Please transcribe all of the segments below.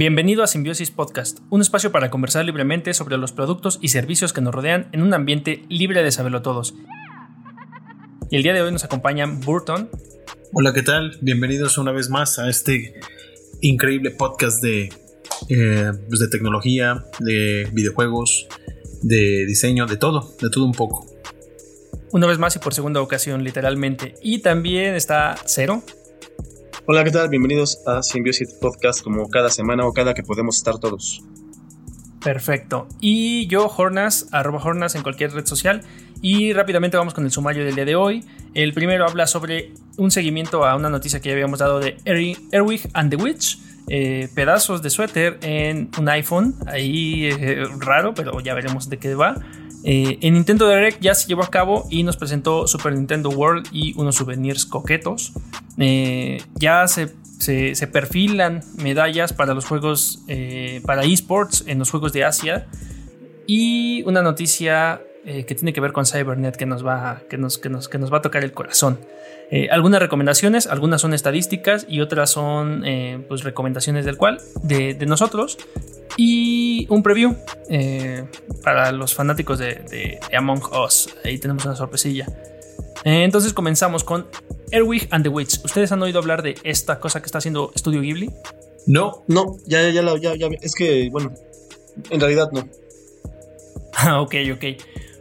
Bienvenido a Simbiosis Podcast, un espacio para conversar libremente sobre los productos y servicios que nos rodean en un ambiente libre de saberlo todos. Y el día de hoy nos acompañan Burton. Hola, ¿qué tal? Bienvenidos una vez más a este increíble podcast de, eh, pues de tecnología, de videojuegos, de diseño, de todo, de todo un poco. Una vez más y por segunda ocasión, literalmente. Y también está Cero. Hola, ¿qué tal? Bienvenidos a Symbiosis Podcast como cada semana o cada que podemos estar todos. Perfecto. Y yo, Hornas, arroba Hornas en cualquier red social. Y rápidamente vamos con el sumario del día de hoy. El primero habla sobre un seguimiento a una noticia que ya habíamos dado de Erwig and the Witch. Eh, pedazos de suéter en un iPhone. Ahí eh, raro, pero ya veremos de qué va. Eh, en Nintendo Direct ya se llevó a cabo y nos presentó Super Nintendo World y unos souvenirs coquetos. Eh, ya se, perfilan medallas para los juegos, eh, para esports en los juegos de Asia. Y una noticia que tiene que ver con Cybernet que nos va, que nos, que nos, que nos va a tocar el corazón. Algunas recomendaciones, algunas son estadísticas y otras son pues recomendaciones del cual, de, de nosotros y un preview eh, para los fanáticos de, Among Us. Ahí tenemos una sorpresilla. Eh, entonces comenzamos con Erwig and the Witch. ¿Ustedes han oído hablar de esta cosa que está haciendo Studio Ghibli? No, no, ya, ya, ya, ya, es que, bueno, en realidad no. Ah, ok, ok.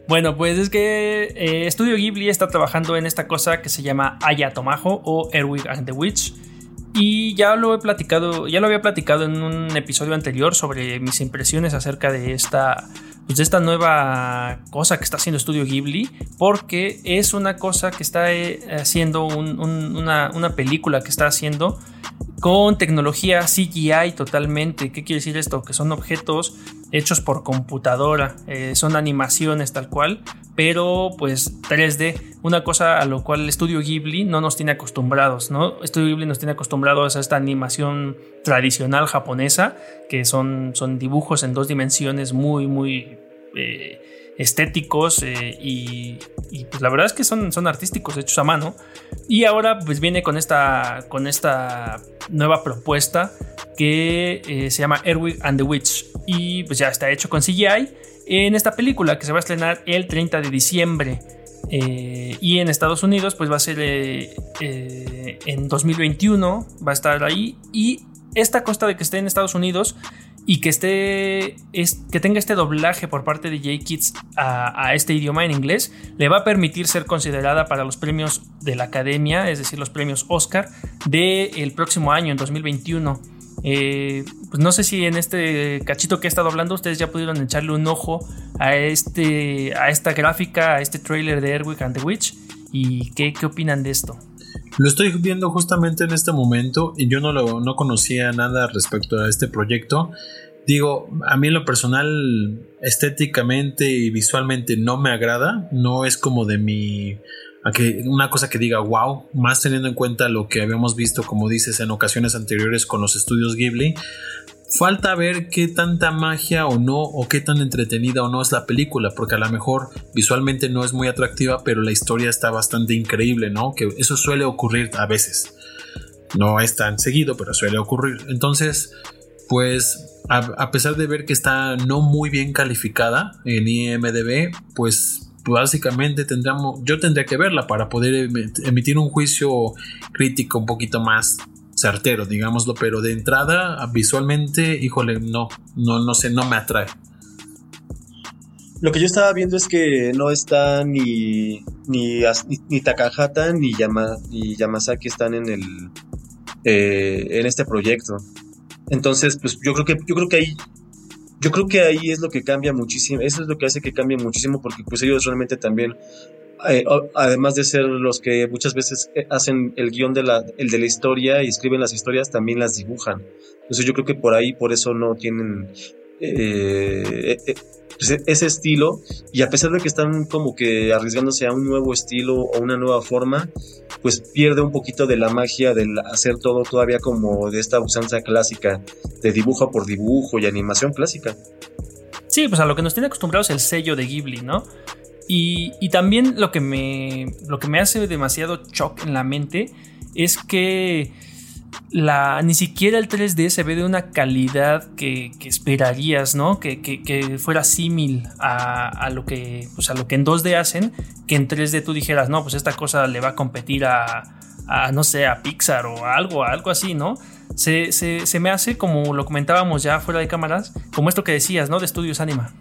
Bueno, pues es que eh, Studio Ghibli está trabajando en esta cosa que se llama Ayatomajo o Erwig and the Witch. Y ya lo he platicado, ya lo había platicado en un episodio anterior sobre mis impresiones acerca de esta, pues de esta nueva cosa que está haciendo Studio Ghibli, porque es una cosa que está eh, haciendo una, una película que está haciendo con tecnología CGI totalmente. ¿Qué quiere decir esto? Que son objetos hechos por computadora, eh, son animaciones tal cual, pero pues 3D, una cosa a lo cual el estudio Ghibli no nos tiene acostumbrados, ¿no? Estudio Ghibli nos tiene acostumbrados a esta animación tradicional japonesa, que son, son dibujos en dos dimensiones muy, muy... Eh, estéticos eh, y, pues la verdad es que son, son artísticos, hechos a mano. Y ahora pues viene con esta, con esta nueva propuesta que eh, se llama Erwig and the Witch y pues ya está hecho con CGI en esta película que se va a estrenar el 30 de diciembre. Eh, y en Estados Unidos pues va a ser en 2021 va a estar ahí y esta costa de que esté en Estados Unidos y que esté es, que tenga este doblaje por parte de J-Kids a, este idioma en inglés le va a permitir ser considerada para los premios de la Academia, es decir, los premios Oscar del próximo año, en 2021. Eh, pues no sé si en este cachito que he estado hablando ustedes ya pudieron echarle un ojo a, este, a esta gráfica, a este trailer de Erwin and the Witch y qué, qué opinan de esto. Lo estoy viendo justamente en este momento y yo no, lo, no conocía nada respecto a este proyecto. Digo, a mí en lo personal, estéticamente y visualmente no me agrada. No es como de mi. Una cosa que diga wow, más teniendo en cuenta lo que habíamos visto, como dices, en ocasiones anteriores con los estudios Ghibli. Falta ver qué tanta magia o no, o qué tan entretenida o no es la película, porque a lo mejor visualmente no es muy atractiva, pero la historia está bastante increíble, ¿no? Que eso suele ocurrir a veces. No es tan seguido, pero suele ocurrir. Entonces, pues a, pesar de ver que está no muy bien calificada en IMDB, pues básicamente tendríamos, yo tendría que verla para poder emitir un juicio crítico un poquito más certero, digámoslo, pero de entrada, visualmente, híjole, no, no, no sé, no me atrae. Lo que yo estaba viendo es que no está ni, ni, ni, Takahata ni, Yama, ni Yamazaki están en el eh, en este proyecto. Entonces, pues yo creo que yo creo que ahí yo creo que ahí es lo que cambia muchísimo, eso es lo que hace que cambie muchísimo porque pues ellos realmente también eh, además de ser los que muchas veces eh, hacen el guion de la, el de la historia y escriben las historias, también las dibujan. Entonces yo creo que por ahí, por eso no tienen eh, pues, ese estilo. Y a pesar de que están como que arriesgándose a un nuevo estilo o una nueva forma, pues pierde un poquito de la magia del hacer todo todavía como de esta usanza clásica, de dibujo por dibujo y animación clásica. Sí, pues a lo que nos tiene acostumbrados el sello de Ghibli, ¿no? Y, también lo que, me, lo que me hace demasiado shock en la mente es que la, ni siquiera el 3D se ve de una calidad que, esperarías, ¿no? Que, fuera símil a, lo que, pues a lo que en 2D hacen, que en 3D tú dijeras, no, pues esta cosa le va a competir a, no sé, a Pixar o algo, algo así, ¿no? Se, se, me hace, como lo comentábamos ya fuera de cámaras, como esto que decías, ¿no? De Studios Anima.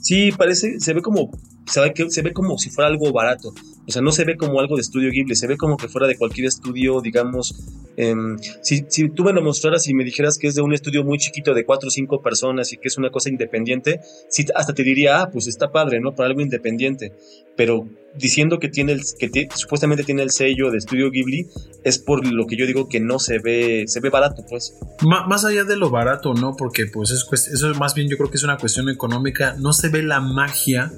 Sí, parece, se ve como, se ve, se ve como si fuera algo barato. O sea, no se ve como algo de estudio Ghibli, se ve como que fuera de cualquier estudio, digamos. Em, si, si, tú me lo mostraras y me dijeras que es de un estudio muy chiquito de cuatro o cinco personas y que es una cosa independiente, sí, hasta te diría, ah, pues está padre, ¿no? Para algo independiente. Pero diciendo que tiene el, que supuestamente tiene el sello de estudio Ghibli, es por lo que yo digo que no se ve, se ve barato, pues. más allá de lo barato, ¿no? Porque pues eso más bien yo creo que es una cuestión económica, no se ve la magia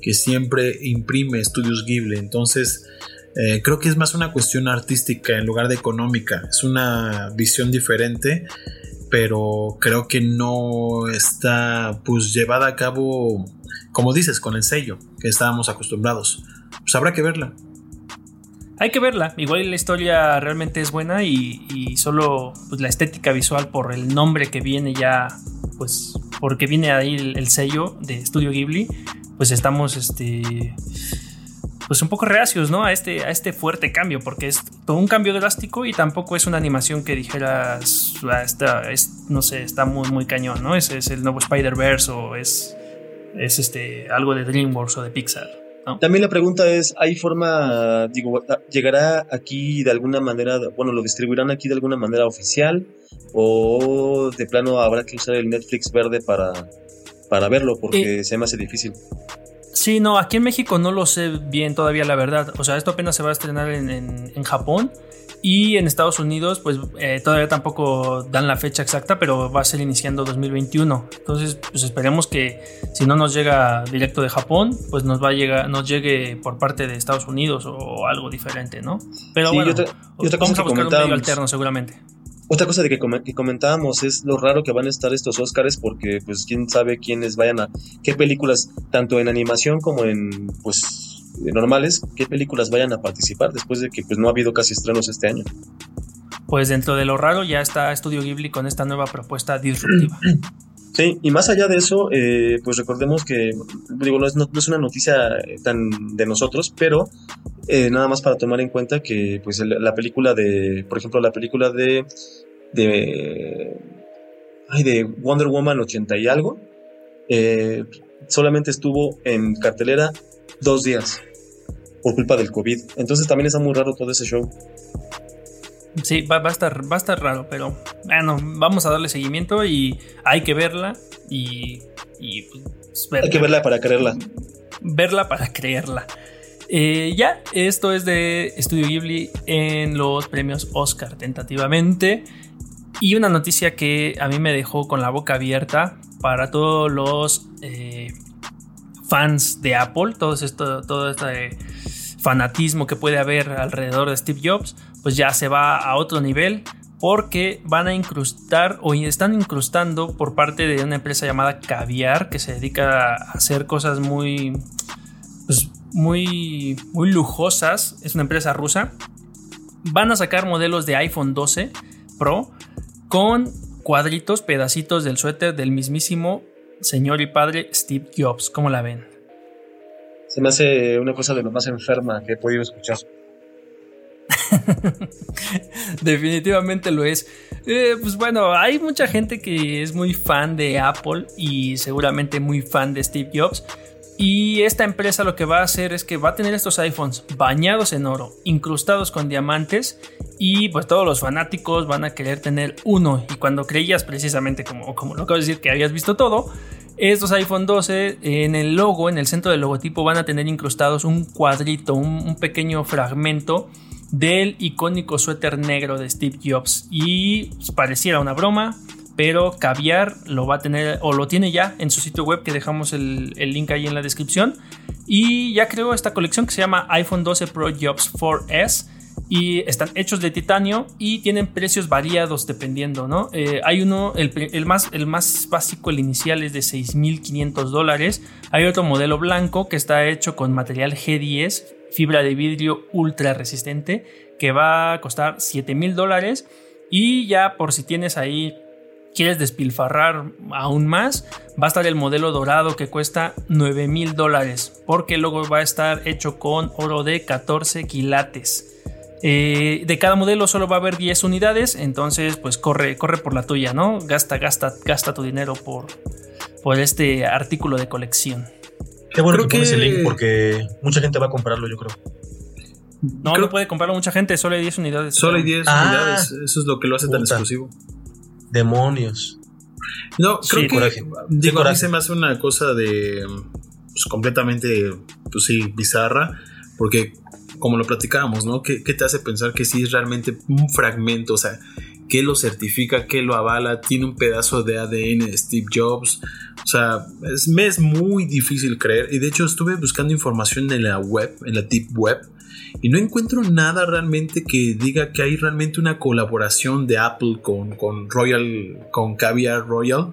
que siempre imprime Estudios Ghibli. Entonces, eh, creo que es más una cuestión artística en lugar de económica. Es una visión diferente, pero creo que no está pues llevada a cabo, como dices, con el sello que estábamos acostumbrados. Pues habrá que verla. Hay que verla, igual la historia realmente es buena y, solo pues, la estética visual por el nombre que viene ya, pues porque viene ahí el, el sello de Estudio Ghibli, pues estamos este pues un poco reacios, ¿no? A este, a este fuerte cambio, porque es todo un cambio drástico y tampoco es una animación que dijeras, ah, está, es, no sé, está muy, muy cañón, ¿no? Es, el nuevo Spider-Verse o es, es este, algo de DreamWorks o de Pixar. También la pregunta es, ¿hay forma, digo, llegará aquí de alguna manera, bueno, lo distribuirán aquí de alguna manera oficial o de plano habrá que usar el Netflix verde para, para verlo porque eh, se me hace difícil. Sí, no, aquí en México no lo sé bien todavía, la verdad. O sea, esto apenas se va a estrenar en, Japón y en Estados Unidos, pues eh, todavía tampoco dan la fecha exacta, pero va a ser iniciando 2021. Entonces, pues esperemos que si no nos llega directo de Japón, pues nos va a llegar, nos llegue por parte de Estados Unidos o algo diferente, ¿no? Pero bueno, vamos a buscar un medio alterno seguramente. Otra cosa de que, comentábamos es lo raro que van a estar estos Oscars porque pues quién sabe quiénes vayan a qué películas tanto en animación como en pues normales qué películas vayan a participar después de que pues no ha habido casi estrenos este año. Pues dentro de lo raro ya está Estudio Ghibli con esta nueva propuesta disruptiva. Sí, y más allá de eso, eh, pues recordemos que, digo, no es, no es, una noticia tan de nosotros, pero eh, nada más para tomar en cuenta que pues la película de, por ejemplo, la película de, de, ay, de Wonder Woman 80 y algo, eh, solamente estuvo en cartelera dos días por culpa del COVID. Entonces también está muy raro todo ese show. Sí, va, a estar, va a estar raro, pero bueno, vamos a darle seguimiento y hay que verla y, pues, Hay que verla para creerla. Verla para creerla. Eh, ya, esto es de Studio Ghibli en los premios Oscar tentativamente. Y una noticia que a mí me dejó con la boca abierta para todos los eh, fans de Apple, todo, esto, todo este fanatismo que puede haber alrededor de Steve Jobs, pues ya se va a otro nivel porque van a incrustar o están incrustando por parte de una empresa llamada Caviar que se dedica a hacer cosas muy pues, muy, muy lujosas. Es una empresa rusa. Van a sacar modelos de iPhone 12 Pro con cuadritos, pedacitos del suéter del mismísimo señor y padre Steve Jobs. ¿Cómo la ven? Se me hace una cosa de lo más enferma que he podido escuchar. Definitivamente lo es. Eh, pues bueno, hay mucha gente que es muy fan de Apple y seguramente muy fan de Steve Jobs. Y esta empresa lo que va a hacer es que va a tener estos iPhones bañados en oro, incrustados con diamantes y pues todos los fanáticos van a querer tener uno. Y cuando creías precisamente como, como lo acabo de decir que habías visto todo, estos iPhone 12 en el logo, en el centro del logotipo van a tener incrustados un cuadrito, un, pequeño fragmento del icónico suéter negro de Steve Jobs. Y pues, pareciera una broma, pero Caviar lo va a tener o lo tiene ya en su sitio web que dejamos el, link ahí en la descripción y ya creó esta colección que se llama iPhone 12 Pro Jobs 4S y están hechos de titanio y tienen precios variados dependiendo, ¿no? Eh, hay uno, el, más, el más básico, el inicial es de 6.500 dólares. Hay otro modelo blanco que está hecho con material G10, fibra de vidrio ultra resistente, que va a costar 7.000 dólares. Y ya por si tienes ahí, quieres despilfarrar aún más, va a estar el modelo dorado que cuesta 9 mil dólares, porque luego va a estar hecho con oro de 14 quilates. Eh, de cada modelo solo va a haber 10 unidades, entonces pues corre, corre por la tuya, ¿no? Gasta, gasta, gasta tu dinero por, por este artículo de colección. Qué bueno que, pones el link porque mucha gente va a comprarlo, yo creo. No, no puede comprarlo mucha gente, solo hay 10 unidades. Solo hay 10 ah. unidades, eso es lo que lo hace tan exclusivo. Demonios. No, creo que digo, a mí se me hace una cosa de pues, completamente, pues sí, bizarra, porque como lo platicábamos, ¿no? ¿Qué, te hace pensar que sí es realmente un fragmento? O sea, ¿qué lo certifica? ¿Qué lo avala? ¿Tiene un pedazo de ADN de Steve Jobs? O sea, me es muy difícil creer. Y de hecho estuve buscando información en la web, en la deep web, y no encuentro nada realmente que diga que hay realmente una colaboración de Apple con, con Royal, con Caviar Royal.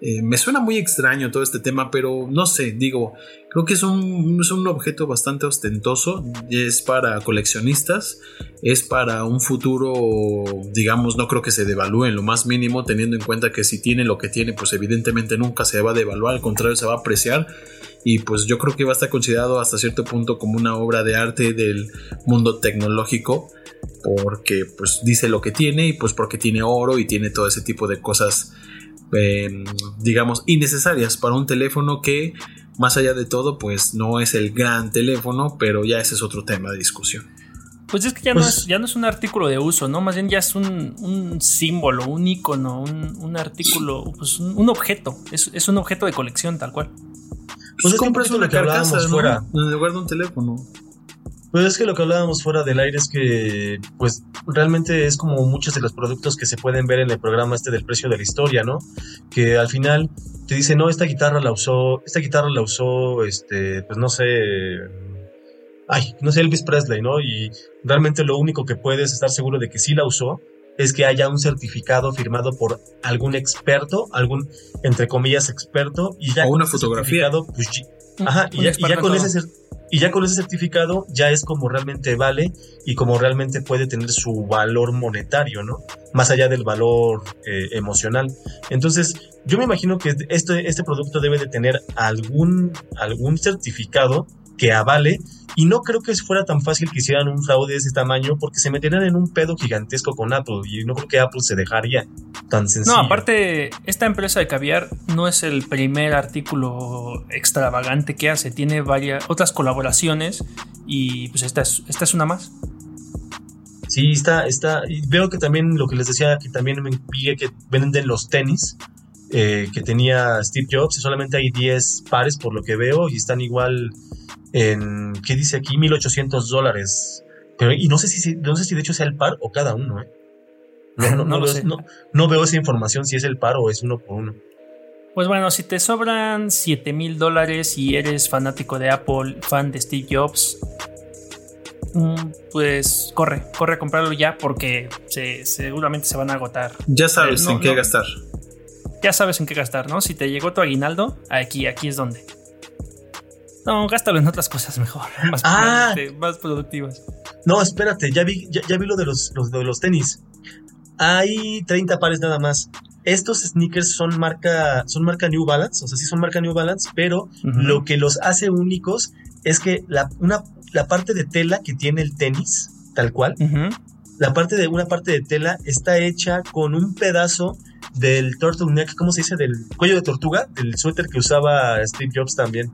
Eh, me suena muy extraño todo este tema, pero no sé, digo, creo que es un, es un objeto bastante ostentoso, es para coleccionistas, es para un futuro, digamos, no creo que se devalúe en lo más mínimo, teniendo en cuenta que si tiene lo que tiene, pues evidentemente nunca se va a devaluar, al contrario, se va a apreciar. Y pues yo creo que va a estar considerado hasta cierto punto como una obra de arte del mundo tecnológico porque pues dice lo que tiene y pues porque tiene oro y tiene todo ese tipo de cosas Em, digamos, innecesarias para un teléfono que, más allá de todo, pues no es el gran teléfono, pero ya ese es otro tema de discusión. Pues es que ya, no, pues es, ya no es un artículo de uso, ¿no? Más bien ya es un, símbolo, un icono, un, artículo, pues un, objeto. Es, un objeto de colección, tal cual. Pues, compras una carcasa fuera. en lugar de un teléfono. Pues es que lo que hablábamos fuera del aire es que, pues, realmente es como muchos de los productos que se pueden ver en el programa este del precio de la historia, ¿no? Que al final te dice, no, esta guitarra la usó, esta guitarra la usó, este, pues no sé, ay, no sé, Elvis Presley, ¿no? Y realmente lo único que puedes estar seguro de que sí la usó es que haya un certificado firmado por algún experto, algún, entre comillas, experto, y ya o una fotografía. Pues, ajá, y ya, con ese y ya con ese certificado ya es como realmente vale y como realmente puede tener su valor monetario, ¿no? Más allá del valor eh, emocional. Entonces, yo me imagino que este, este producto debe de tener algún, algún certificado que avale y no creo que fuera tan fácil que hicieran un fraude de ese tamaño porque se meterían en un pedo gigantesco con Apple y no creo que Apple se dejaría tan sencillo. No, aparte, esta empresa de caviar no es el primer artículo extravagante que hace, tiene varias otras colaboraciones y pues esta es, esta es una más. Sí, está, está, y veo que también lo que les decía, que también me vi que venden los tenis, eh, que tenía Steve Jobs, solamente hay 10 pares por lo que veo y están igual en, ¿qué dice aquí? 1800 dólares. Pero, y no sé, si, no sé si de hecho sea el par o cada uno, ¿eh? No, no, veo, no, veo esa información si es el par o es uno por uno. Pues bueno, si te sobran 7 mil dólares y eres fanático de Apple, fan de Steve Jobs, mm, pues corre, corre a comprarlo ya porque seguramente se van a agotar. Ya sabes en qué gastar ya sabes en qué gastar, ¿no? Si te llegó tu aguinaldo, aquí, aquí es donde. No, gástalo en otras cosas mejor, más, ah. más productivas. No, espérate, ya vi, ya, vi lo de los, de los tenis. Hay 30 pares nada más. Estos sneakers son marca, son marca New Balance, o sea, sí son marca New Balance, pero lo que los hace únicos es que la, una, la parte de tela que tiene el tenis, tal cual, la parte de una parte de tela está hecha con un pedazo del turtleneck, ¿cómo se dice? Del cuello de tortuga, del suéter que usaba Steve Jobs también.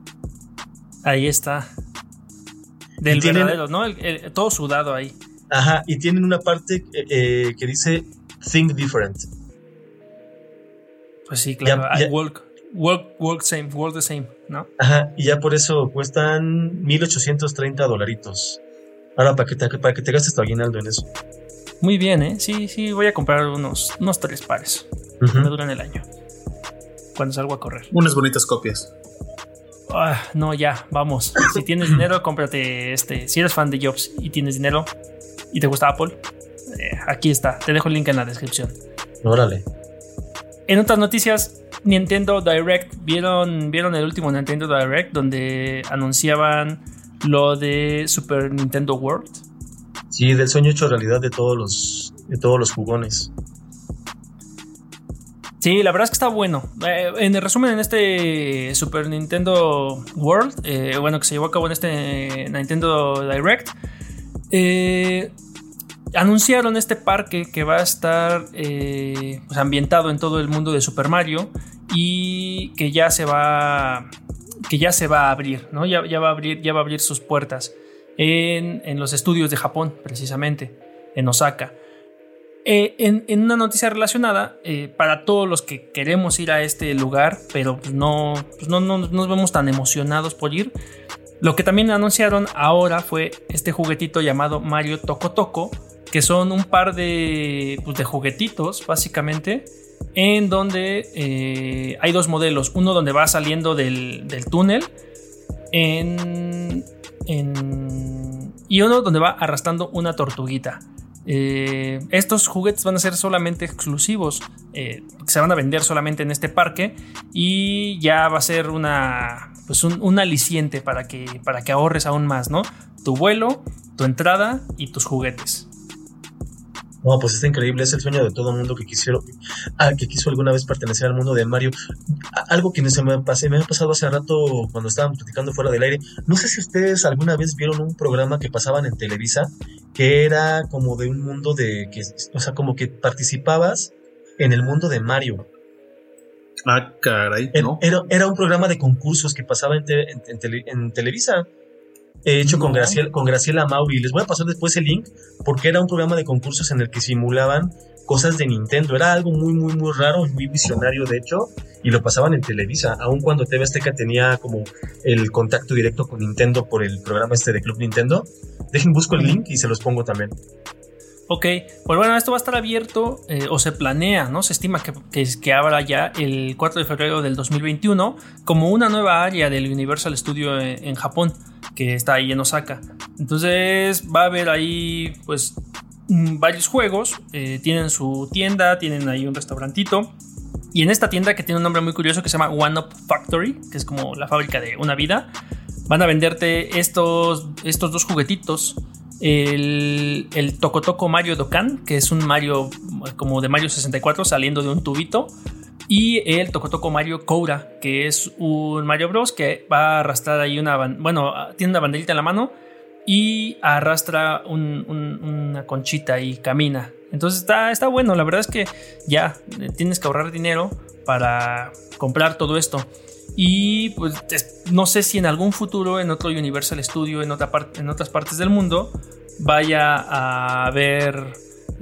Ahí está. Del verdadero, ¿no? todo sudado ahí. Ajá, y tienen una parte eh, que dice Think Different. Pues sí, claro. Walk, walk, same, walk the same, ¿no? Ajá, y ya por eso cuestan 1830 dolaritos. Ahora, para que te, para que te gastes tu aguinaldo en eso. Muy bien, ¿eh? Sí, sí, voy a comprar unos, unos tres pares. Me duran el año. Cuando salgo a correr. Unas bonitas copias. Ah, no, ya, vamos. Si tienes dinero, cómprate este. Si eres fan de Jobs y tienes dinero y te gusta Apple, eh, aquí está. Te dejo el link en la descripción. Órale. En otras noticias, Nintendo Direct. ¿Vieron, ¿Vieron el último Nintendo Direct donde anunciaban lo de Super Nintendo World? Sí, del sueño hecho realidad de todos los de todos los jugones. Sí, la verdad es que está bueno. Eh, en el resumen, en este Super Nintendo World, eh, bueno, que se llevó a cabo en este Nintendo Direct, eh, anunciaron este parque que va a estar pues, ambientado en todo el mundo de Super Mario y que ya se va, que ya se va a abrir, ¿no? Ya, va a abrir, ya va a abrir sus puertas en, los estudios de Japón, precisamente, en Osaka. Eh, en, una noticia relacionada, eh, para todos los que queremos ir a este lugar, pero pues no, pues no, nos vemos tan emocionados por ir, lo que también anunciaron ahora fue este juguetito llamado Mario Toco Toco, que son un par de, pues, de juguetitos, básicamente, en donde eh, hay dos modelos. Uno donde va saliendo del, túnel y uno donde va arrastrando una tortuguita. Eh, estos juguetes van a ser solamente exclusivos, eh, se van a vender solamente en este parque y ya va a ser una, pues un, aliciente para que, para que ahorres aún más, ¿no? Tu vuelo, tu entrada y tus juguetes. No, pues está increíble, es el sueño de todo mundo que quisiera, ah, que quiso alguna vez pertenecer al mundo de Mario. Algo que se me, pasé, me ha pasado hace rato cuando estábamos platicando fuera del aire. No sé si ustedes alguna vez vieron un programa que pasaban en Televisa que era como de un mundo de que, o sea, como que participabas en el mundo de Mario. Ah, caray, ¿no? Era, era un programa de concursos que pasaba en, en Televisa hecho con, Graciela, con Graciela Mauri. Les voy a pasar después el link porque era un programa de concursos en el que simulaban cosas de Nintendo. Era algo muy, muy, muy raro y muy visionario, de hecho, y lo pasaban en Televisa, aun cuando TV Azteca tenía como el contacto directo con Nintendo por el programa este de Club Nintendo. Dejen, busco el link y se los pongo también. Ok, pues bueno, esto va a estar abierto eh, o se planea, ¿no? Se estima que, que, que, abra ya el 4 de febrero del 2021 como una nueva área del Universal Studio en, Japón, que está ahí en Osaka. Entonces va a haber ahí, pues, mm, varios juegos. Eh, tienen su tienda, tienen ahí un restaurantito. Y en esta tienda que tiene un nombre muy curioso que se llama One Up Factory, que es como la fábrica de una vida, van a venderte estos, estos dos juguetitos el, el Toco Mario Dokkan, que es un Mario como de Mario 64 saliendo de un tubito. Y el Toco Mario Koura, que es un Mario Bros. que va a arrastrar ahí una. Bueno, tiene una banderita en la mano y arrastra una conchita y camina. Entonces está, está bueno. La verdad es que ya tienes que ahorrar dinero para comprar todo esto. Y pues no sé si en algún futuro, en otro Universal Studio, en, otra parte, en otras partes del mundo, vaya a ver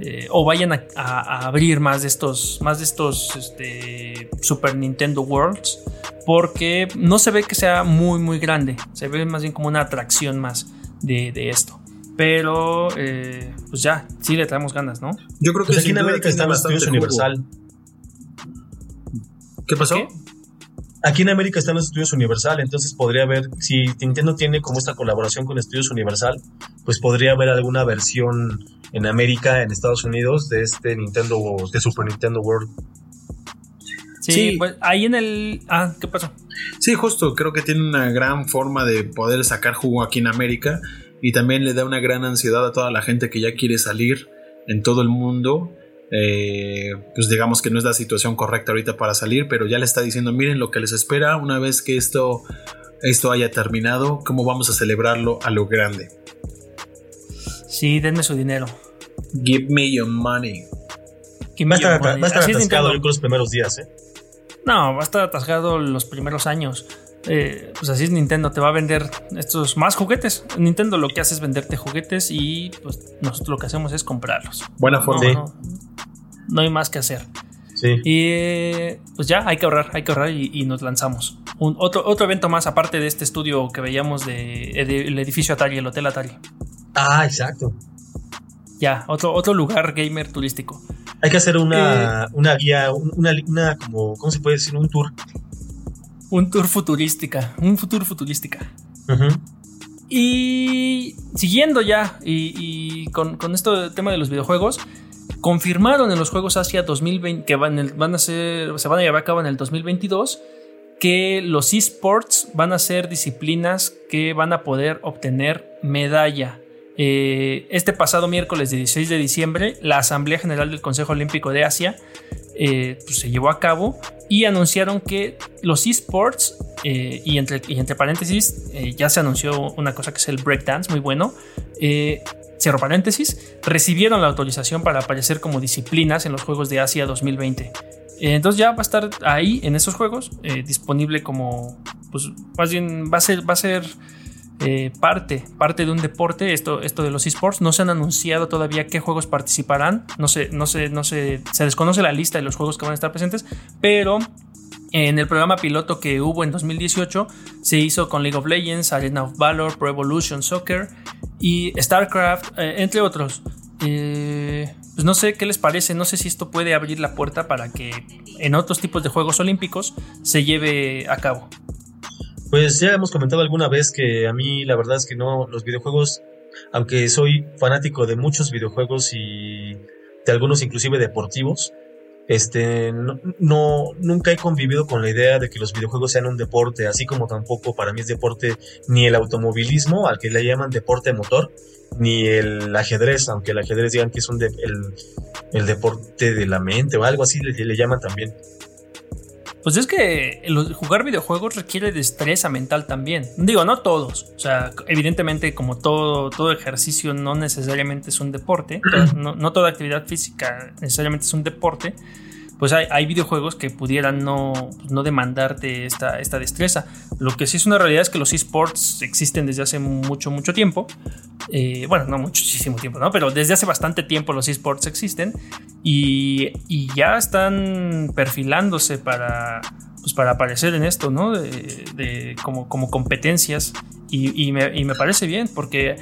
eh, o vayan a, abrir más de estos, más de estos este, Super Nintendo Worlds, porque no se ve que sea muy, muy grande, se ve más bien como una atracción más de, esto. Pero, eh, pues ya, sí le traemos ganas, ¿no? Yo creo que pues aquí en América está bastante Universal. ¿Qué pasó? Aquí en América están los estudios Universal, entonces podría haber, si Nintendo tiene como esta colaboración con estudios Universal, pues podría haber alguna versión en América, en Estados Unidos, de este Nintendo, de Super Nintendo World. Sí, pues ahí en el... Ah, ¿qué pasó? Sí, justo, creo que tiene una gran forma de poder sacar jugo aquí en América y también le da una gran ansiedad a toda la gente que ya quiere salir en todo el mundo eh, pues digamos que no es la situación correcta ahorita para salir, pero ya le está diciendo, miren lo que les espera una vez que esto, esto haya terminado, cómo vamos a celebrarlo a lo grande. Sí, denme su dinero. Give me your money. Va a estar, atascado los primeros días, ¿eh? No, va a estar atascado los primeros años. Eh, pues así es Nintendo, te va a vender estos más juguetes. Nintendo lo que hace es venderte juguetes y pues nosotros lo que hacemos es comprarlos. Buena forma no hay más que hacer. Sí. Y pues ya, hay que ahorrar, hay que ahorrar y, nos lanzamos. Un, otro, otro evento más, aparte de este estudio que veíamos del de, edificio Atari, el Hotel Atari. Ah, exacto. Ya, otro, otro lugar gamer turístico. Hay que hacer una, una guía, una, una, como, ¿cómo se puede decir? Un tour. Un tour futurística, un futuro futurística. Y siguiendo ya, y, y con, con esto tema de los videojuegos, confirmaron en los Juegos Asia 2020 que van, van a ser, se van a llevar a cabo en el 2022 que los esports van a ser disciplinas que van a poder obtener medalla eh, este pasado miércoles 16 de diciembre, la Asamblea General del Consejo Olímpico de Asia eh, pues, se llevó a cabo y anunciaron que los esports, eh, y, entre, entre paréntesis, ya se anunció una cosa que es el breakdance, muy bueno, cierro paréntesis, recibieron la autorización para aparecer como disciplinas en los Juegos de Asia 2020. Entonces ya va a estar ahí en esos juegos, disponible como, pues más bien va a ser, va a ser eh, parte, parte de un deporte, esto, esto de los esports. No se han anunciado todavía qué juegos participarán. No sé, no no se desconoce la lista de los juegos que van a estar presentes, pero en el programa piloto que hubo en 2018 se hizo con League of Legends, Arena of Valor, Pro Evolution Soccer y StarCraft, eh, entre otros. Eh, pues no sé qué les parece, no sé si esto puede abrir la puerta para que en otros tipos de Juegos Olímpicos se lleve a cabo. Pues ya hemos comentado alguna vez que a mí la verdad es que no, los videojuegos, aunque soy fanático de muchos videojuegos y de algunos inclusive deportivos, este, no, nunca he convivido con la idea de que los videojuegos sean un deporte, así como tampoco para mí es deporte ni el automovilismo, al que le llaman deporte motor, ni el ajedrez, aunque el ajedrez digan que es un el, deporte de la mente o algo así le llaman también. Pues es que jugar videojuegos requiere destreza mental también. Digo, no todos. O sea, evidentemente, como todo, todo ejercicio no necesariamente es un deporte, no, no toda actividad física necesariamente es un deporte pues hay, videojuegos que pudieran no, no demandarte esta, esta destreza. Lo que sí es una realidad es que los esports existen desde hace mucho, mucho tiempo. Eh, bueno, no muchísimo tiempo, ¿no? Pero desde hace bastante tiempo los esports existen y, ya están perfilándose para, pues para aparecer en esto, ¿no? De, como, como competencias y, me, parece bien porque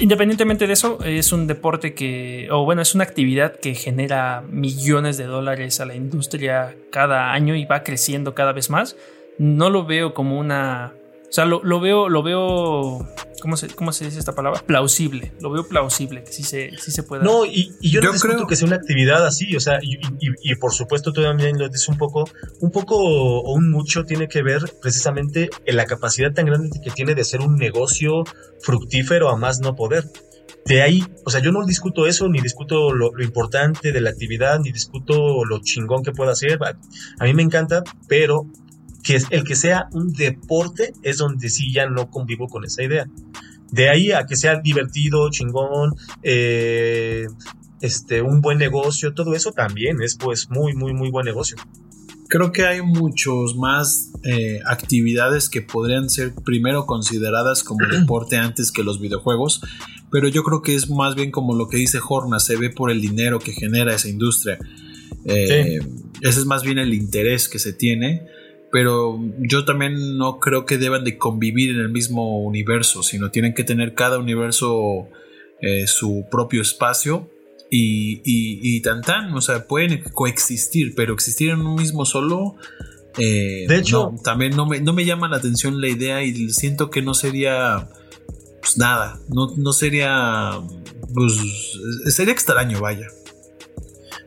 independientemente de eso, es un deporte que, o bueno, es una actividad que genera millones de dólares a la industria cada año y va creciendo cada vez más. No lo veo como una sea, lo, veo, lo veo, ¿cómo se, ¿cómo se dice esta palabra? Plausible. Lo veo plausible, que sí se, sí se puede. No, y, yo no creo que sea una actividad así, o sea, y, y, por supuesto tú también lo dices un poco, un poco o un mucho tiene que ver precisamente en la capacidad tan grande que tiene de ser un negocio fructífero a más no poder. De ahí, o sea, yo no discuto eso, ni discuto lo, lo importante de la actividad, ni discuto lo chingón que pueda ser. A mí me encanta, pero que el que sea un deporte es donde sí ya no convivo con esa idea. De ahí a que sea divertido, chingón, eh, este, un buen negocio, todo eso también es pues muy, muy, muy buen negocio. Creo que hay muchos más eh, actividades que podrían ser primero consideradas como deporte antes que los videojuegos, pero yo creo que es más bien como lo que dice Horna, se ve por el dinero que genera esa industria. Eh, ese es más bien el interés que se tiene pero yo también no creo que deban de convivir en el mismo universo, sino tienen que tener cada universo eh, su propio espacio y, y, tan tan, o sea, pueden coexistir, pero existir en un mismo solo... Eh, de hecho, también no me, no me llama la atención la idea y siento que no sería pues, nada, no, no sería, pues, sería extraño, vaya.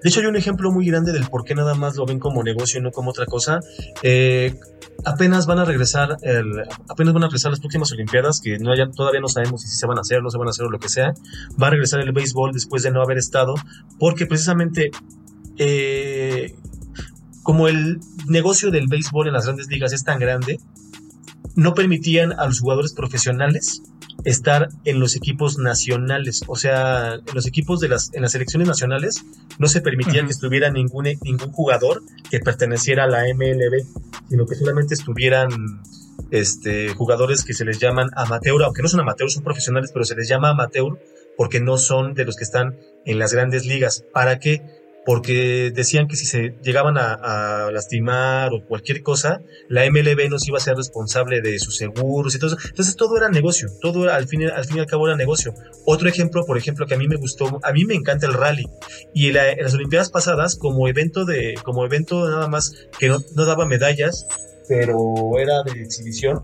De hecho, hay un ejemplo muy grande del por qué nada más lo ven como negocio y no como otra cosa. Eh, apenas van a regresar apenas van a regresar las próximas Olimpiadas, que todavía no sabemos si se van a hacer, no se van a hacer o lo que sea. Va a regresar el béisbol después de no haber estado, porque precisamente eh, como el negocio del béisbol en las grandes ligas es tan grande, no permitían a los jugadores profesionales estar en los equipos nacionales, o sea, en los equipos de las, en las selecciones nacionales no se permitía que estuviera ningún, ningún jugador que perteneciera a la MLB, sino que solamente estuvieran este, jugadores que se les llaman amateur, aunque no son amateur, son profesionales, pero se les llama amateur porque no son de los que están en las grandes ligas. ¿Para qué? Porque decían que si se llegaban a, lastimar o cualquier cosa, la MLB no se iba a ser responsable de sus seguros y todo eso. Entonces todo era negocio, todo al fin, al fin y al cabo era negocio. Otro ejemplo, por ejemplo, que a mí me gustó, a mí me encanta el rally y en, las Olimpiadas pasadas, como evento de, como evento nada más que no, daba medallas, pero era de exhibición,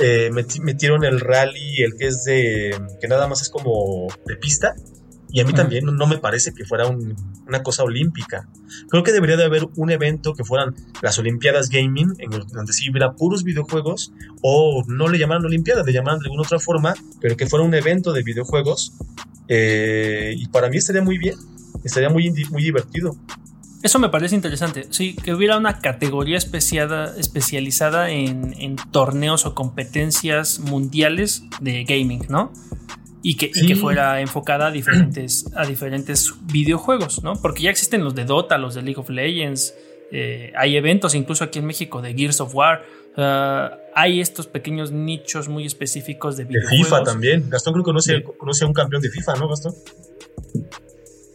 eh, metieron el rally, el que es de, que nada más es como de pista, Y a mí también no me parece que fuera una cosa olímpica. Creo que debería de haber un evento que fueran las Olimpiadas Gaming, en donde sí hubiera puros videojuegos, o no le llamaran Olimpiadas, le llamaran de alguna otra forma, pero que fuera un evento de videojuegos. Eh, y para mí estaría muy bien, estaría muy, muy divertido. Eso me parece interesante, sí, que hubiera una categoría especializada en, en torneos o competencias mundiales de gaming, ¿no? Y que, que, fuera enfocada a diferentes, a diferentes videojuegos, ¿no? Porque ya existen los de Dota, los de League of Legends, eh, hay eventos incluso aquí en México de Gears of War, hay estos pequeños nichos muy específicos de videojuegos. De FIFA también, Gastón creo que conoce, conoce a un campeón de FIFA, ¿no, Gastón?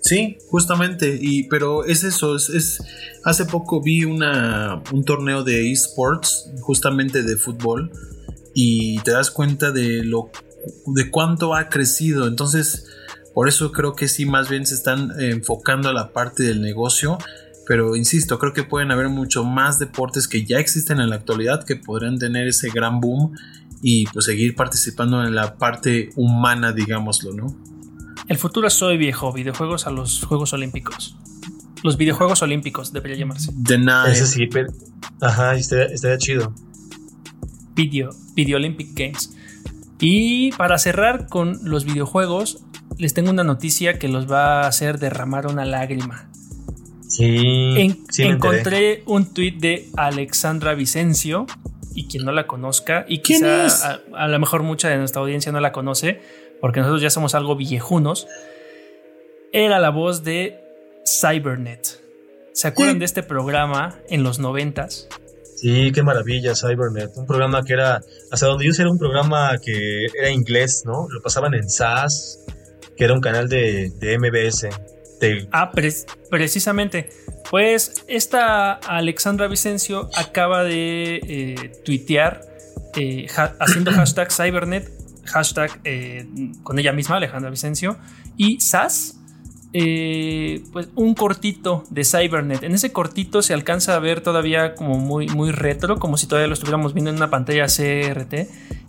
Sí, justamente, y, pero es eso, es, es hace poco vi una, un torneo de esports, justamente de fútbol, y te das cuenta de lo de cuánto ha crecido. Entonces, por eso creo que sí, más bien se están enfocando a la parte del negocio. Pero insisto, creo que pueden haber mucho más deportes que ya existen en la actualidad que podrían tener ese gran boom y pues seguir participando en la parte humana, digámoslo, ¿no? El futuro es soy viejo, videojuegos a los Juegos Olímpicos. Los videojuegos olímpicos debería llamarse. De nada. Ese sí, pero... Ajá, estaría, chido. Video, Video Olympic Games. Y para cerrar con los videojuegos, les tengo una noticia que los va a hacer derramar una lágrima. Sí, encontré un tweet de Alexandra Vicencio, y quien no la conozca, y quizá a, a, lo mejor mucha de nuestra audiencia no la conoce, porque nosotros ya somos algo viejunos, era la voz de Cybernet. ¿Se acuerdan de este programa en los noventas? Sí, qué maravilla, Cybernet. Un programa que era, hasta donde yo sé, era un programa que era inglés, ¿no? Lo pasaban en SAS, que era un canal de, MBS. Ah, precisamente. Pues esta Alexandra Vicencio acaba de eh, tuitear eh, haciendo hashtag Cybernet, hashtag eh, con ella misma, Alejandra Vicencio, y SAS eh, pues un cortito de Cybernet. En ese cortito se alcanza a ver todavía como muy, muy retro, como si todavía lo estuviéramos viendo en una pantalla CRT.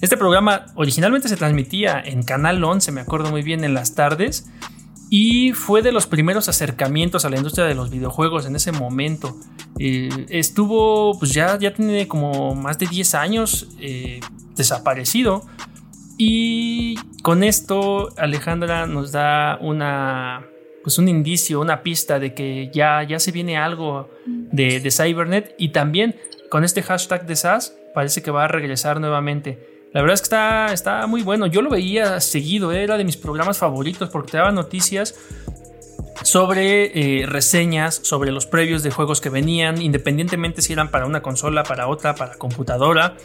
Este programa originalmente se transmitía en Canal 11, me acuerdo muy bien, en las tardes. Y fue de los primeros acercamientos a la industria de los videojuegos en ese momento. Eh, estuvo, pues ya, ya tiene como más de 10 años eh, desaparecido. Y con esto Alejandra nos da una pues un indicio, una pista de que ya, ya se viene algo de, Cybernet y también con este hashtag de SAS parece que va a regresar nuevamente. La verdad es que está, está muy bueno. Yo lo veía seguido, era de mis programas favoritos porque te daba noticias sobre eh, reseñas, sobre los previos de juegos que venían, independientemente si eran para una consola, para otra, para computadora.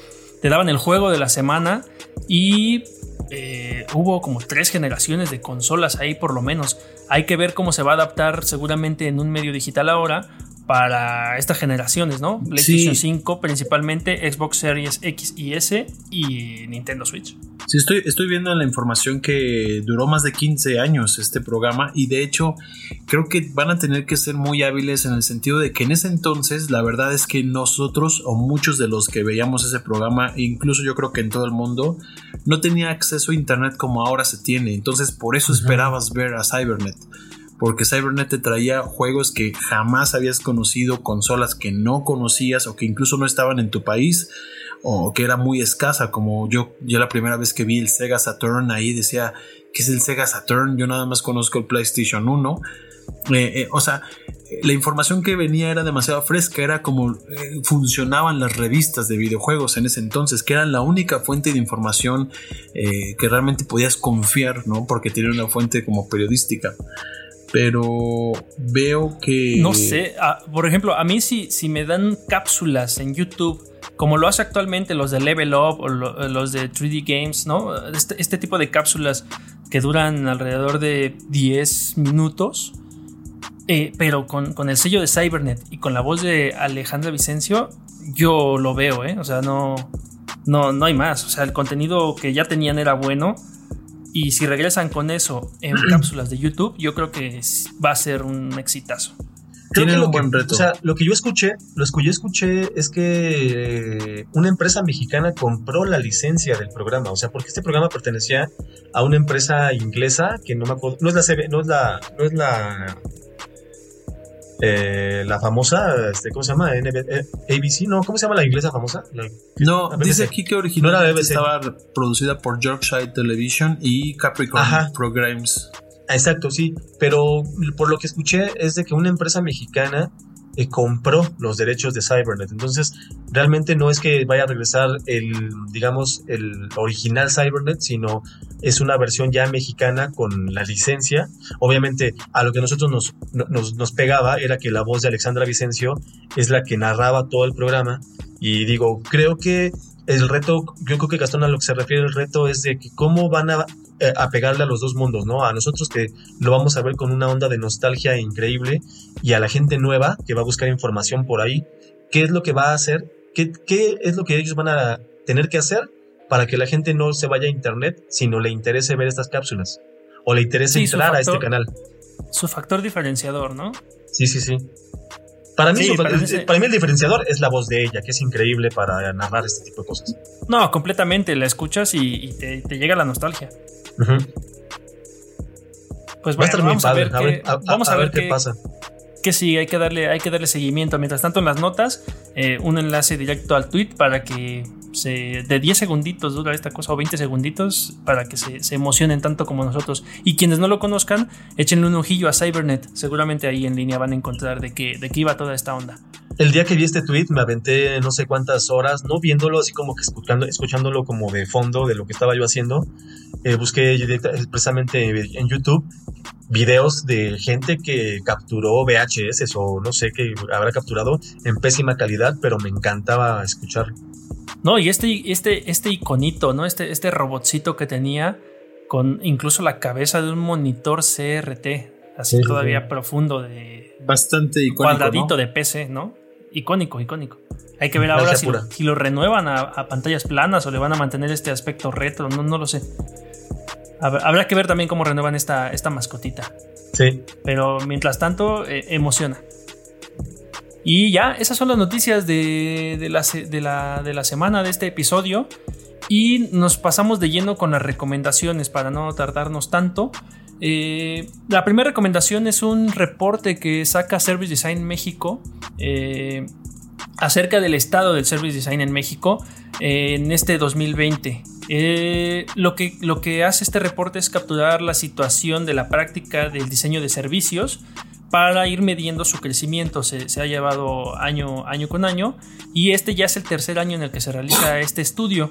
Te daban el juego de la semana y eh, hubo como tres generaciones de consolas ahí por lo menos. Hay que ver cómo se va a adaptar seguramente en un medio digital ahora para estas generaciones, ¿no? PlayStation 5 principalmente, Xbox Series X y S y Nintendo Switch. Sí, estoy, estoy viendo la información que duró más de 15 años este programa y de hecho creo que van a tener que ser muy hábiles en el sentido de que en ese entonces la verdad es que nosotros o muchos de los que veíamos ese programa, incluso yo creo que en todo el mundo, no tenía acceso a internet como ahora se tiene, entonces por eso esperabas ver a Cybernet porque Cybernet te traía juegos que jamás habías conocido, consolas que no conocías o que incluso no estaban en tu país o que era muy escasa, como yo, yo la primera vez que vi el Sega Saturn ahí decía, ¿qué es el Sega Saturn? Yo nada más conozco el PlayStation 1. Eh, eh, o sea, la información que venía era demasiado fresca, era como eh, funcionaban las revistas de videojuegos en ese entonces, que eran la única fuente de información que realmente podías confiar, ¿no? Porque tiene una fuente como periodística pero veo que... No sé, ah, por ejemplo, a mí si, si me dan cápsulas en YouTube, como lo hace actualmente los de Level Up o los de 3D Games, ¿no? Este, este, tipo de cápsulas que duran alrededor de 10 minutos, eh, pero con, con, el sello de Cybernet y con la voz de Alejandra Vicencio, yo lo veo, ¿eh? O sea, no, no, no hay más. O sea, el contenido que ya tenían era bueno y si regresan con eso en cápsulas de YouTube, yo creo que va a ser un exitazo. creo Tienen que lo un que, buen reto. O sea, lo que yo escuché, lo que yo escuché es que eh, una empresa mexicana compró la licencia del programa. O sea, porque este programa pertenecía a una empresa inglesa que no me acuerdo, no es la CB, no es la, no es la eh, la famosa, este, ¿cómo se llama? NB eh, ABC, ¿no? ¿Cómo se llama la inglesa famosa? La- No, La dice aquí que originalmente No estaba producida por Yorkshire Television y Capricorn Ajá. Programs. Exacto, sí, pero por lo que escuché es de que una empresa mexicana eh, compró los derechos de Cybernet. Entonces, realmente no es que vaya a regresar el, digamos, el original Cybernet, sino es una versión ya mexicana con la licencia. Obviamente, a lo que nosotros nos, no- nos, nos pegaba era que la voz de Alexandra Vicencio es la que narraba todo el programa. Y digo, creo que el reto, yo creo que Gastón a lo que se refiere el reto es de que cómo van a eh, a pegarle a los dos mundos, ¿no? A nosotros que lo vamos a ver con una onda de nostalgia increíble y a la gente nueva que va a buscar información por ahí, ¿qué es lo que va a hacer? ¿Qué, qué es lo que ellos van a tener que hacer para que la gente no se vaya a internet, sino le interese ver estas cápsulas? O le interese Sí, entrar a este canal. Su factor diferenciador, ¿no? Sí, sí, sí. Para mí, Sí, su- para mí sí. para mí el diferenciador es la voz de ella, que es increíble para narrar este tipo de cosas. No, completamente. La escuchas y, y te, te llega la nostalgia. Pues Va a estar vamos a ver, A qué, ver, a- a- vamos a ver qué pasa. Que sí, hay que darle, hay que darle seguimiento. Mientras tanto, en las notas, eh, un enlace directo al tweet para que se, de 10 segunditos dura esta cosa, o 20 segunditos, para que se, se emocionen tanto como nosotros. Y quienes no lo conozcan, échenle un ojillo a Cybernet. Seguramente ahí en línea van a encontrar de qué, de qué iba toda esta onda. El día que vi este tweet me aventé no sé cuántas horas, no viéndolo así como que escuchando, escuchándolo como de fondo de lo que estaba yo haciendo. Eh, busqué precisamente en YouTube videos de gente que capturó VHS o no sé qué habrá capturado en pésima calidad, pero me encantaba escuchar. No, y este, este, este iconito, ¿no? Este, este robotcito que tenía con incluso la cabeza de un monitor CRT, así Sí, sí, todavía sí. profundo de Bastante icónico. cuadradito ¿no? de PC, ¿no? Icónico, icónico. Hay que ver ahora si, lo renuevan a, a pantallas planas o le van a mantener este aspecto retro, no, no lo sé. Hab- Habrá que ver también cómo renuevan esta, esta mascotita. Sí. Pero mientras tanto, eh, emociona. Y ya, esas son las noticias de, de la, de la- de la semana de este episodio. Y nos pasamos de lleno con las recomendaciones para no tardarnos tanto. Eh, la primera recomendación es un reporte que saca Service Design México eh, acerca del estado del Service Design en México eh, en este 2020. Eh, lo, que, lo que hace este reporte es capturar la situación de la práctica del diseño de servicios para ir midiendo su crecimiento. Se, se ha llevado año, año con año y este ya es el tercer año en el que se realiza este estudio.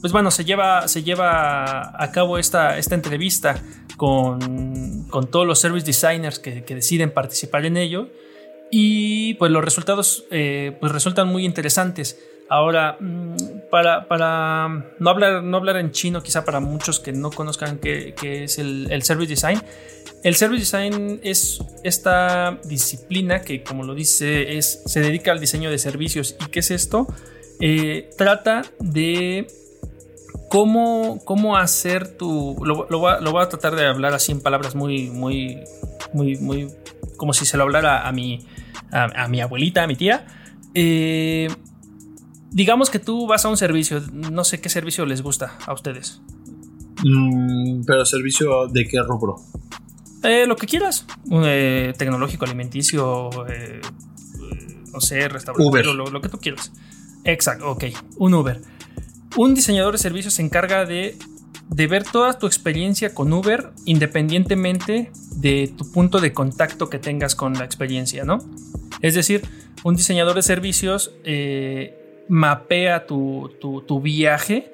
Pues bueno, se lleva, se lleva a cabo esta, esta entrevista con, con todos los service designers que, que deciden participar en ello y pues los resultados eh, pues resultan muy interesantes. Ahora, mm, para, para no, hablar, no hablar en chino, quizá para muchos que no conozcan qué, qué es el, el Service Design, el Service Design es esta disciplina que, como lo dice, es, se dedica al diseño de servicios. ¿Y qué es esto? Eh, trata de cómo, cómo hacer tu... Lo, lo voy a, lo voy a tratar de hablar así en palabras muy, muy, muy, muy... como si se lo hablara a mi, a, a mi abuelita, a mi tía. Eh, digamos que tú vas a un servicio, no sé qué servicio les gusta a ustedes. Mm, pero servicio de qué rubro? Eh, lo que quieras. Eh, tecnológico, alimenticio, eh, no sé, restaurante, Uber. Lo, lo que tú quieras. Exacto, ok. Un Uber. Un diseñador de servicios se encarga de, de ver toda tu experiencia con Uber independientemente de tu punto de contacto que tengas con la experiencia, ¿no? Es decir, un diseñador de servicios eh, mapea tu, tu- tu viaje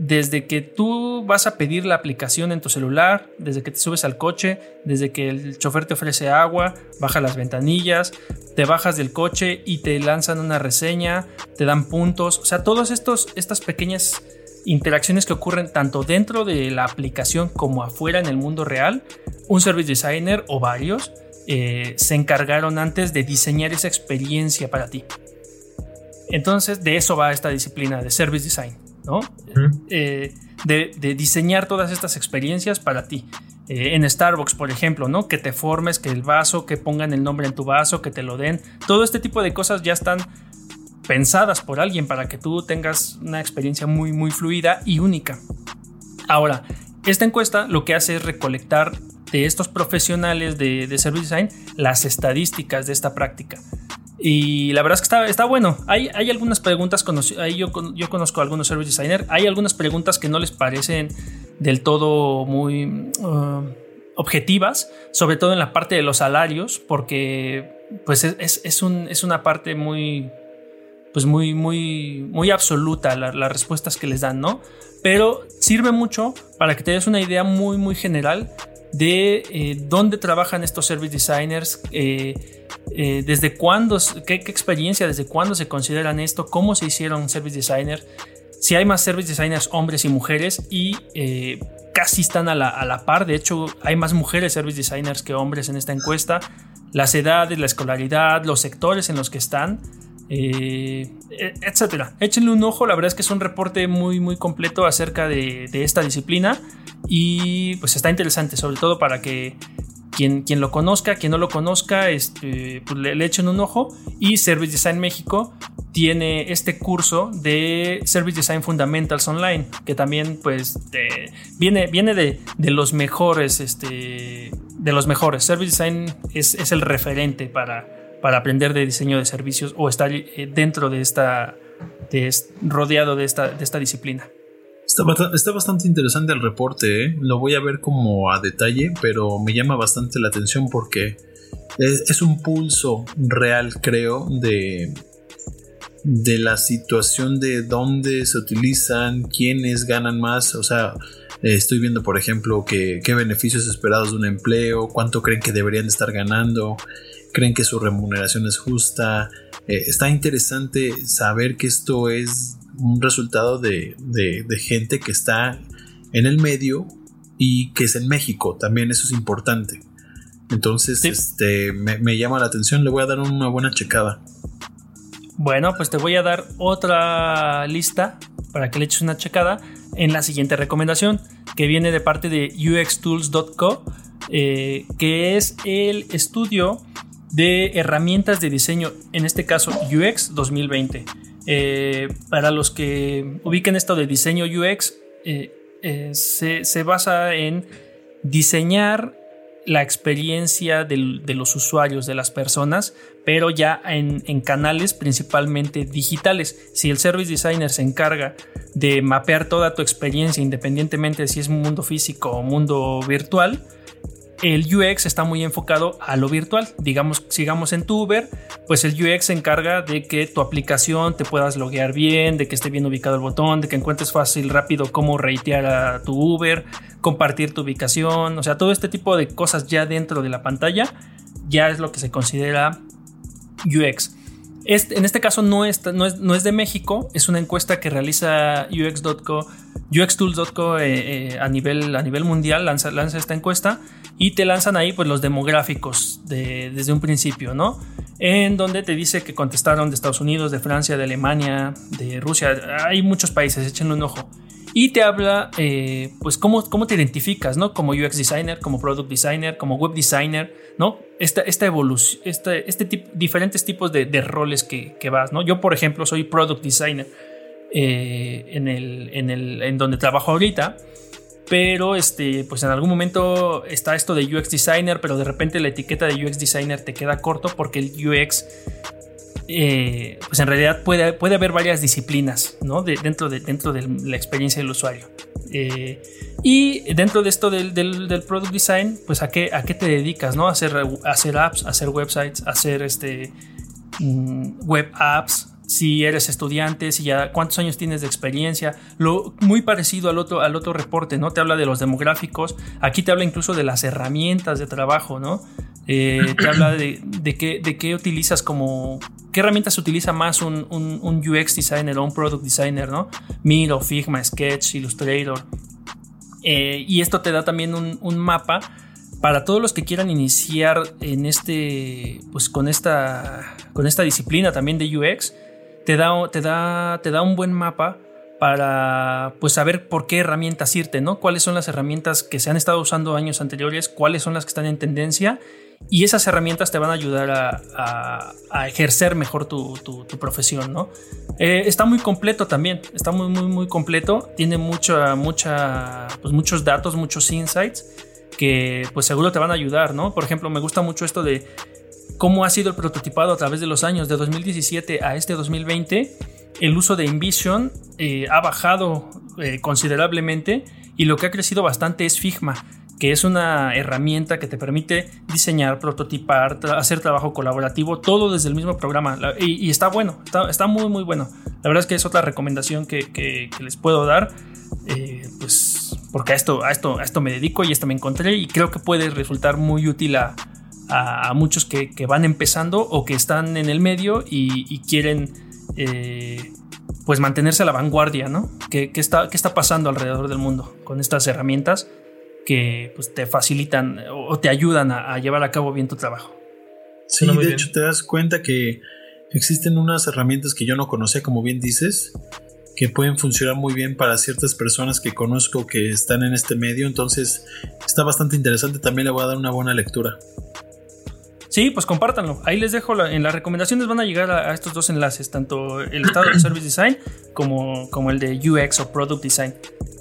desde que tú vas a pedir la aplicación en tu celular, desde que te subes al coche, desde que el chofer te ofrece agua, baja las ventanillas, te bajas del coche y te lanzan una reseña, te dan puntos, o sea, todas estas pequeñas interacciones que ocurren tanto dentro de la aplicación como afuera en el mundo real, un service designer o varios eh, se encargaron antes de diseñar esa experiencia para ti. Entonces, de eso va esta disciplina de service design, Eh, de, de diseñar todas estas experiencias para ti. eh, en Starbucks, por ejemplo, ¿no? Que te formes, que el vaso, que pongan el nombre en tu vaso, que te lo den. Todo este tipo de cosas ya están pensadas por alguien para que tú tengas una experiencia muy, muy fluida y única. Ahora, esta encuesta lo que hace es recolectar de estos profesionales de, Service Design las estadísticas de esta práctica. Y la verdad es que está, está bueno. Hay, hay, algunas preguntas, ahí yo, yo conozco a algunos service designers, hay algunas preguntas que no les parecen del todo muy uh, objetivas, sobre todo en la parte de los salarios, porque pues es, es, un, es una parte muy, pues muy, muy, muy absoluta las respuestas que les dan, ¿no? Pero sirve mucho para que te des una idea muy, muy general de eh, dónde trabajan estos service designers, eh, eh, desde cuándo, qué, experiencia, desde cuándo se consideran esto, cómo se hicieron service designers, si hay más service designers hombres y mujeres y casi están a la, a la, par, de hecho hay más mujeres service designers que hombres en esta encuesta, las edades, la escolaridad, los sectores en los que están. Eh, e, etcétera. Échenle un ojo, la verdad es que es un reporte muy, muy completo acerca de, esta disciplina y pues está interesante, sobre todo para que quien, quien lo conozca, quien no lo conozca, este, pues le, echen un ojo. Y Service Design México tiene este curso de Service Design Fundamentals Online, que también pues viene, viene de, los mejores, este, de los mejores. Service Design es, es el referente para para aprender de diseño de servicios o estar eh, dentro de esta, rodeado de esta, de esta disciplina. Está, bastante interesante el reporte, ¿eh? lo voy a ver como a detalle, pero me llama bastante la atención porque es, un pulso real, creo, de, de la situación de dónde se utilizan, quiénes ganan más, o sea, estoy viendo, por ejemplo, que, qué beneficios esperados de un empleo, cuánto creen que deberían estar ganando, creen que su remuneración es justa. Eh, está interesante saber que esto es un resultado de, gente que está en el medio y que es en México. También eso es importante. Entonces, este, me, llama la atención. Le voy a dar una buena checada. Bueno, pues te voy a dar otra lista para que le eches una checada en la siguiente recomendación, que viene de parte de uxtools.co, eh, que es el estudio de herramientas de diseño, en este caso UX 2020. Eh, para los que ubiquen esto de diseño UX, eh, eh, se, basa en diseñar la experiencia de los usuarios, de las personas, pero ya en, canales principalmente digitales. Si el service designer se encarga de mapear toda tu experiencia, independientemente de si es mundo físico o mundo virtual, el UX está muy enfocado a lo virtual. Digamos, sigamos en tu Uber, pues el UX se encarga de que tu aplicación te puedas loguear bien, de que esté bien ubicado el botón, de que encuentres fácil, rápido cómo reitear a tu Uber, compartir tu ubicación, o sea, todo este tipo de cosas ya dentro de la pantalla ya es lo que se considera UX. Este, en este caso no es, no, es, de México, es una encuesta que realiza UX.co, UXTools.co eh, eh, a, nivel, a nivel mundial, lanza, lanza esta encuesta y te lanzan ahí pues los demográficos desde un principio, ¿no? En donde te dice que contestaron de Estados Unidos, de Francia, de Alemania, de Rusia, hay muchos países, échenle un ojo. Y te habla, eh, pues, cómo, cómo te identificas, ¿no? Como UX designer, como product designer, como web designer, ¿no? Esta, esta evolución, este, este diferentes tipos de, roles que, que, vas, ¿no? Yo, por ejemplo, soy product designer eh, en, el, en, el, en donde trabajo ahorita pero este, pues en algún momento está esto de UX designer, pero de repente la etiqueta de UX designer te queda corto porque el UX, eh, pues en realidad puede, puede haber varias disciplinas, ¿no? dentro, de, dentro de la experiencia del usuario. Eh, y dentro de esto del, del, product design, pues a qué, a qué te dedicas, ¿no? A hacer, hacer apps, a hacer websites, a hacer este, mm, web apps, si eres estudiante, si ya cuántos años tienes de experiencia, lo muy parecido al otro, al otro reporte, ¿no? Te habla de los demográficos, aquí te habla incluso de las herramientas de trabajo, ¿no? Eh, te habla de, qué, de qué utilizas como, qué herramientas utiliza más un, UX designer o un product designer, ¿no? Miro, Figma, Sketch, Illustrator. Eh, y esto te da también un, un mapa para todos los que quieran iniciar en este, pues con esta, con esta disciplina también de UX, te da, te da, te da un buen mapa para pues saber por qué herramientas irte, ¿no? Cuáles son las herramientas que se han estado usando años anteriores, cuáles son las que están en tendencia y esas herramientas te van a ayudar a, ejercer mejor tu, profesión, ¿no? Eh, está muy completo también, está muy, muy, muy completo, tiene mucha, mucha, pues muchos datos, muchos insights que pues seguro te van a ayudar, ¿no? Por ejemplo, me gusta mucho esto de cómo ha sido el prototipado a través de los años, de 2017 a este 2020, el uso de InVision eh, ha bajado eh, considerablemente y lo que ha crecido bastante es Figma que es una herramienta que te permite diseñar, prototipar, hacer trabajo colaborativo, todo desde el mismo programa. y, está bueno, está, muy, muy bueno. La verdad es que es otra recomendación que, les puedo dar. Eh, pues porque a esto, a, esto, a esto me dedico y esto me encontré y creo que puede resultar muy útil a, muchos que, van empezando o que están en el medio y, quieren eh, pues mantenerse a la vanguardia, ¿no? ¿Qué, está, ¿Qué está pasando alrededor del mundo con estas herramientas? que pues, te facilitan o te ayudan a, llevar a cabo bien tu trabajo. Sí, de hecho te das cuenta que existen unas herramientas que yo no conocía, como bien dices, que pueden funcionar muy bien para ciertas personas que conozco que están en este medio, entonces está bastante interesante, también le voy a dar una buena lectura. Sí, pues compártanlo. Ahí les dejo en las recomendaciones van a llegar a, estos dos enlaces, tanto el estado de Service Design como, como el de UX o Product Design.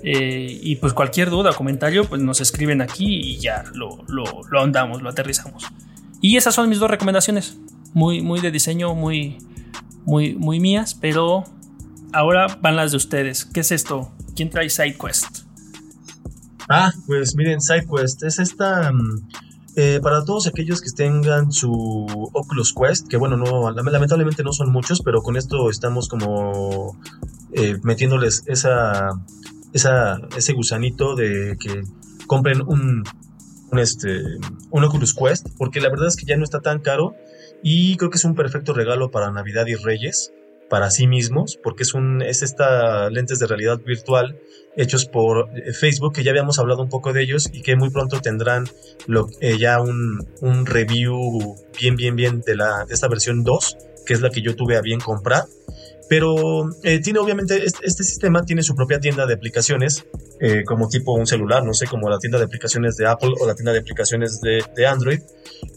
Eh, y pues cualquier duda o comentario, pues nos escriben aquí y ya lo, lo, lo ahondamos, lo aterrizamos. Y esas son mis dos recomendaciones. Muy, muy de diseño, muy, muy, muy mías, pero ahora van las de ustedes. ¿Qué es esto? ¿Quién trae SideQuest? Ah, pues miren, SideQuest es esta... Mm, eh, para todos aquellos que tengan su Oculus Quest, que bueno, no, lamentablemente no son muchos, pero con esto estamos como eh, metiéndoles esa, esa, ese gusanito de que compren un, un, este, un Oculus Quest, porque la verdad es que ya no está tan caro y creo que es un perfecto regalo para Navidad y Reyes para sí mismos, porque es un es esta lentes de realidad virtual hechos por eh, Facebook, que ya habíamos hablado un poco de ellos y que muy pronto tendrán eh, ya un, un, review bien, bien, bien de, la, de esta versión 2, que es la que yo tuve a bien comprar. Pero eh, tiene obviamente, este, sistema tiene su propia tienda de aplicaciones, como tipo un celular, no sé, como la tienda de aplicaciones de Apple o la tienda de aplicaciones de Android,